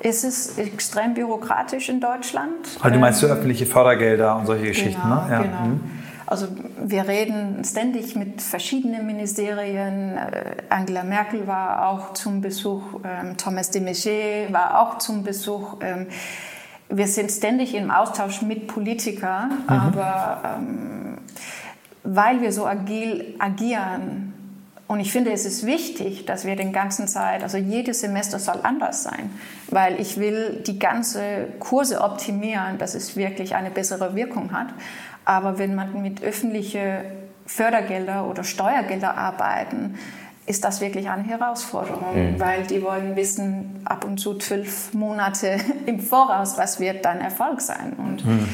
es ist extrem bürokratisch in Deutschland. Also du meinst ähm, so öffentliche Fördergelder und solche Geschichten, genau, ne? Ja. Genau. Mhm. Also wir reden ständig mit verschiedenen Ministerien. Äh, Angela Merkel war auch zum Besuch, ähm, Thomas de Maizière war auch zum Besuch. Ähm, wir sind ständig im Austausch mit Politikern, mhm. aber ähm, weil wir so agil agieren. Und ich finde, es ist wichtig, dass wir den ganzen Zeit, also jedes Semester soll anders sein, weil ich will die ganze Kurse optimieren, dass es wirklich eine bessere Wirkung hat. Aber wenn man mit öffentlichen Fördergelder oder Steuergelder arbeiten, ist das wirklich eine Herausforderung, mhm. weil die wollen wissen, ab und zu zwölf Monate im Voraus, was wird dein Erfolg sein. Und mhm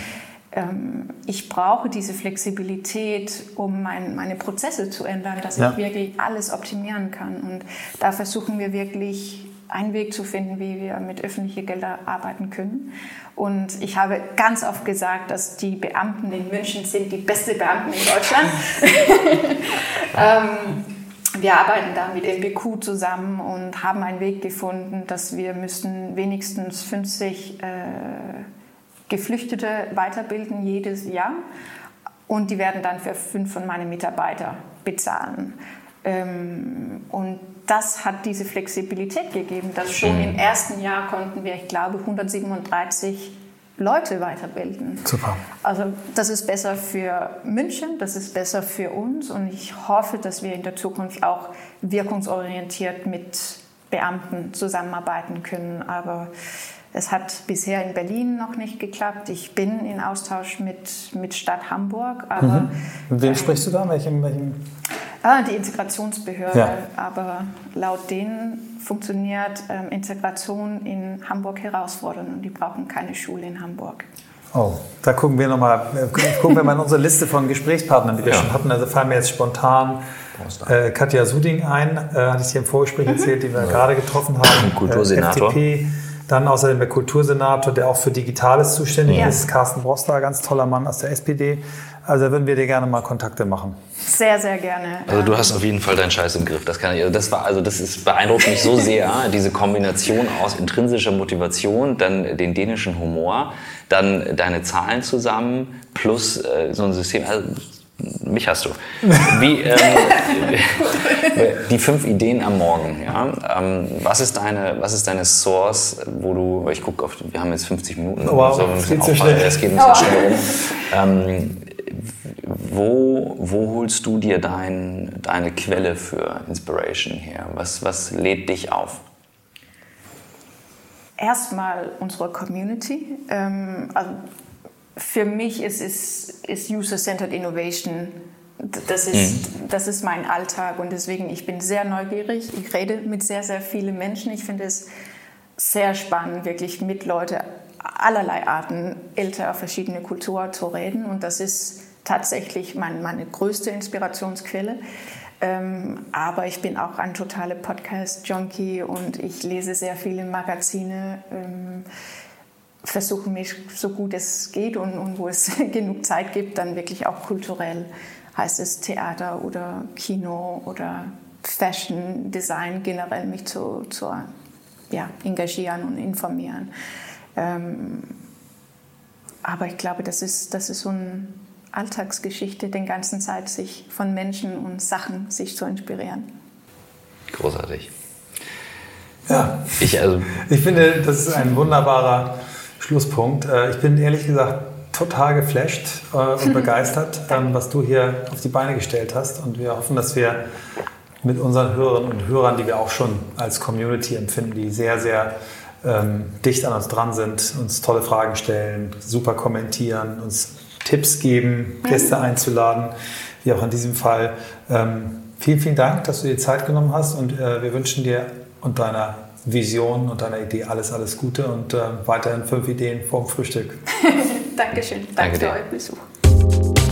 ähm, ich brauche diese Flexibilität, um mein, meine Prozesse zu ändern, dass ja. ich wirklich alles optimieren kann. Und da versuchen wir wirklich einen Weg zu finden, wie wir mit öffentlichen Geldern arbeiten können. Und ich habe ganz oft gesagt, dass die Beamten in München sind die besten Beamten in Deutschland. ähm, wir arbeiten da mit MBQ zusammen und haben einen Weg gefunden, dass wir müssen wenigstens 50 äh, Geflüchtete weiterbilden jedes Jahr und die werden dann für fünf von meinen Mitarbeitern bezahlen. Ähm, und das hat diese Flexibilität gegeben, dass schon im ersten Jahr konnten wir, ich glaube, 137 Leute weiterbilden. Super. Also das ist besser für München, das ist besser für uns und ich hoffe, dass wir in der Zukunft auch wirkungsorientiert mit Beamten zusammenarbeiten können. Aber es hat bisher in Berlin noch nicht geklappt. Ich bin in Austausch mit, mit Stadt Hamburg. Aber, mhm. Mit wem äh, sprichst du da? Welchem, welchem? Ah, die Integrationsbehörde. Ja. Aber laut denen funktioniert ähm, Integration in Hamburg herausfordernd und die brauchen keine Schule in Hamburg. Oh, da gucken wir nochmal, äh, gucken wir mal in unsere Liste von Gesprächspartnern, die wir ja. schon hatten. Also fallen mir jetzt spontan äh, Katja Suding ein, äh, hatte ich dir im Vorgespräch mhm. erzählt, die wir ja. gerade getroffen haben. Kultursenator. Äh, FDP. Dann außerdem der Kultursenator, der auch für Digitales zuständig ja. ist, Carsten Brosler, ganz toller Mann aus der SPD. Also da würden wir dir gerne mal Kontakte machen. Sehr, sehr gerne. Also du hast auf jeden Fall deinen Scheiß im Griff. Das kann ich. Also das war, also das ist beeindruckt mich so sehr. diese Kombination aus intrinsischer Motivation, dann den dänischen Humor, dann deine Zahlen zusammen plus äh, so ein System. Also mich hast du. Wie, ähm, die fünf Ideen am Morgen. Ja? Ähm, was, ist deine, was ist deine Source, wo du, ich gucke auf, wir haben jetzt 50 Minuten, wow, so bisschen so schnell. es geht ein bisschen oh. schnell. Ähm, wo, wo holst du dir dein, deine Quelle für Inspiration her? Was, was lädt dich auf? Erstmal unsere Community. Ähm, also für mich ist, ist, ist User-Centered Innovation, das ist, mhm. das ist mein Alltag und deswegen, ich bin sehr neugierig. Ich rede mit sehr, sehr vielen Menschen. Ich finde es sehr spannend, wirklich mit Leuten allerlei Arten, älter, verschiedene Kulturen zu reden und das ist tatsächlich mein, meine größte Inspirationsquelle. Ähm, aber ich bin auch ein totaler Podcast-Junkie und ich lese sehr viele Magazine. Ähm, versuche mich so gut es geht und, und wo es genug Zeit gibt, dann wirklich auch kulturell, heißt es Theater oder Kino oder Fashion, Design generell mich zu, zu ja, engagieren und informieren. Ähm, aber ich glaube, das ist, das ist so eine Alltagsgeschichte, den ganzen Zeit sich von Menschen und Sachen sich zu inspirieren. Großartig. Ja, ich, also ich finde, das ist ein wunderbarer Schlusspunkt. Äh, ich bin ehrlich gesagt total geflasht äh, und begeistert, was du hier auf die Beine gestellt hast. Und wir hoffen, dass wir mit unseren Hörerinnen und Hörern, die wir auch schon als Community empfinden, die sehr, sehr ähm, dicht an uns dran sind, uns tolle Fragen stellen, super kommentieren, uns Tipps geben, Gäste mhm. einzuladen, wie auch in diesem Fall. Ähm, vielen, vielen Dank, dass du dir Zeit genommen hast und äh, wir wünschen dir und deiner Vision und deiner Idee alles, alles Gute und äh, weiterhin fünf Ideen vorm Frühstück. Dankeschön. Danke, Danke für euren Besuch.